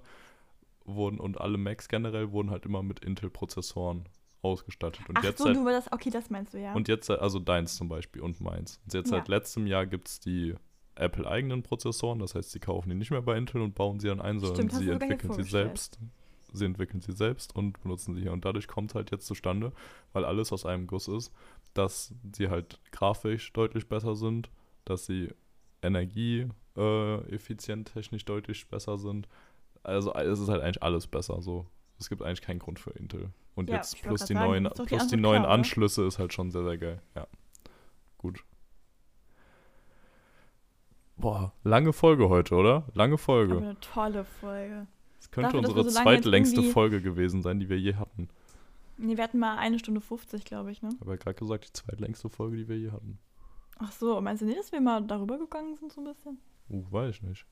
wurden und alle Macs generell wurden halt immer mit Intel-Prozessoren ausgestattet. Und Ach jetzt so, seit, du das, okay, das meinst du, ja. und jetzt, also deins zum Beispiel und meins. Und jetzt Ja. seit letztem Jahr gibt es die Apple-eigenen Prozessoren, das heißt, sie kaufen die nicht mehr bei Intel und bauen sie dann ein, sondern Stimmt, sie entwickeln sie selbst. Sie entwickeln sie selbst und benutzen sie hier. Und dadurch kommt halt jetzt zustande, weil alles aus einem Guss ist, dass sie halt grafisch deutlich besser sind, dass sie energieeffizient äh, technisch deutlich besser sind. Also es ist halt eigentlich alles besser so. Es gibt eigentlich keinen Grund für Intel. Und Ja, jetzt plus die sagen, neuen, die plus die neuen klar, oder? Anschlüsse ist halt schon sehr, sehr geil. Ja. Gut. Boah, lange Folge heute, oder? Lange Folge. Aber eine tolle Folge. Könnte dafür, unsere so zweitlängste Folge gewesen sein, die wir je hatten. Nee, wir hatten mal eine Stunde 50, glaube ich, ne? Ja gerade gesagt, die zweitlängste Folge, die wir je hatten. Ach so, meinst du nicht, dass wir mal darüber gegangen sind, so ein bisschen? Uh, weiß ich nicht.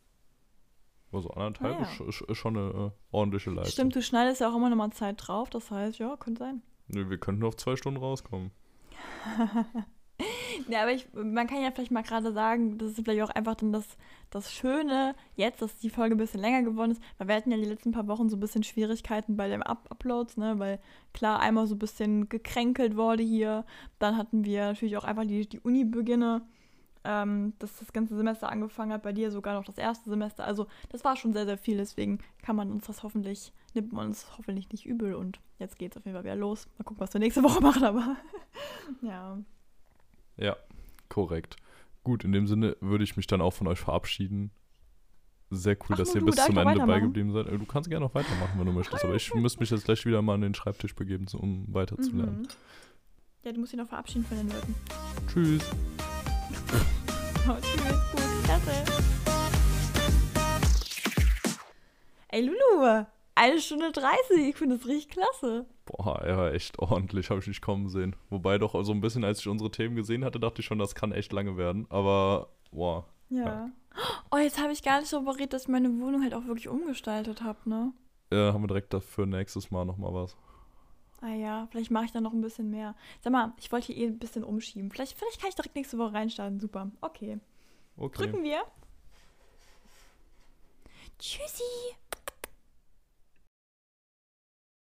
Also anderthalb Ah, ja. ist, ist, schon eine äh, ordentliche Leistung. Stimmt, du schneidest ja auch immer noch mal Zeit drauf, das heißt, ja, könnte sein. Nö, wir könnten auf zwei Stunden rauskommen. *laughs* *laughs* Ja, aber ich, man kann ja vielleicht mal gerade sagen, das ist vielleicht auch einfach dann das, das Schöne jetzt, dass die Folge ein bisschen länger geworden ist, weil wir hatten ja die letzten paar Wochen so ein bisschen Schwierigkeiten bei den Up Uploads, ne, weil klar einmal so ein bisschen gekränkelt wurde hier, dann hatten wir natürlich auch einfach die, die Uni-Beginne, ähm, dass das ganze Semester angefangen hat, bei dir sogar noch das erste Semester, also das war schon sehr, sehr viel, deswegen kann man uns das hoffentlich, nimmt man uns hoffentlich nicht übel und jetzt geht's auf jeden Fall wieder los. Mal gucken, was wir nächste *laughs* Woche machen, aber *laughs* ja. Ja, korrekt. Gut, in dem Sinne würde ich mich dann auch von euch verabschieden. Sehr cool, Ach, dass ihr bis zum Ende beigeblieben seid. Äh, Du kannst gerne noch weitermachen, wenn du möchtest, aber ich muss mich jetzt gleich wieder mal an den Schreibtisch begeben, um weiterzulernen. Mhm. Ja, du musst dich noch verabschieden von den Leuten. Tschüss. *laughs* Oh, tschüss, gut, klasse. Ey, Lulu, eine Stunde 30, ich finde das richtig klasse. Boah, er war echt ordentlich, habe ich nicht kommen sehen. Wobei doch so ein bisschen, als ich unsere Themen gesehen hatte, dachte ich schon, das kann echt lange werden. Aber, boah, Ja. Ja. Oh, jetzt habe ich gar nicht darüber geredet, dass ich meine Wohnung halt auch wirklich umgestaltet habe, ne? äh, haben wir direkt dafür nächstes Mal nochmal was. Ah ja, vielleicht mache ich da noch ein bisschen mehr. Sag mal, ich wollte hier eh ein bisschen umschieben. Vielleicht, vielleicht kann ich direkt nächste Woche reinstarten. Super. Okay. Okay. Drücken wir. Tschüssi.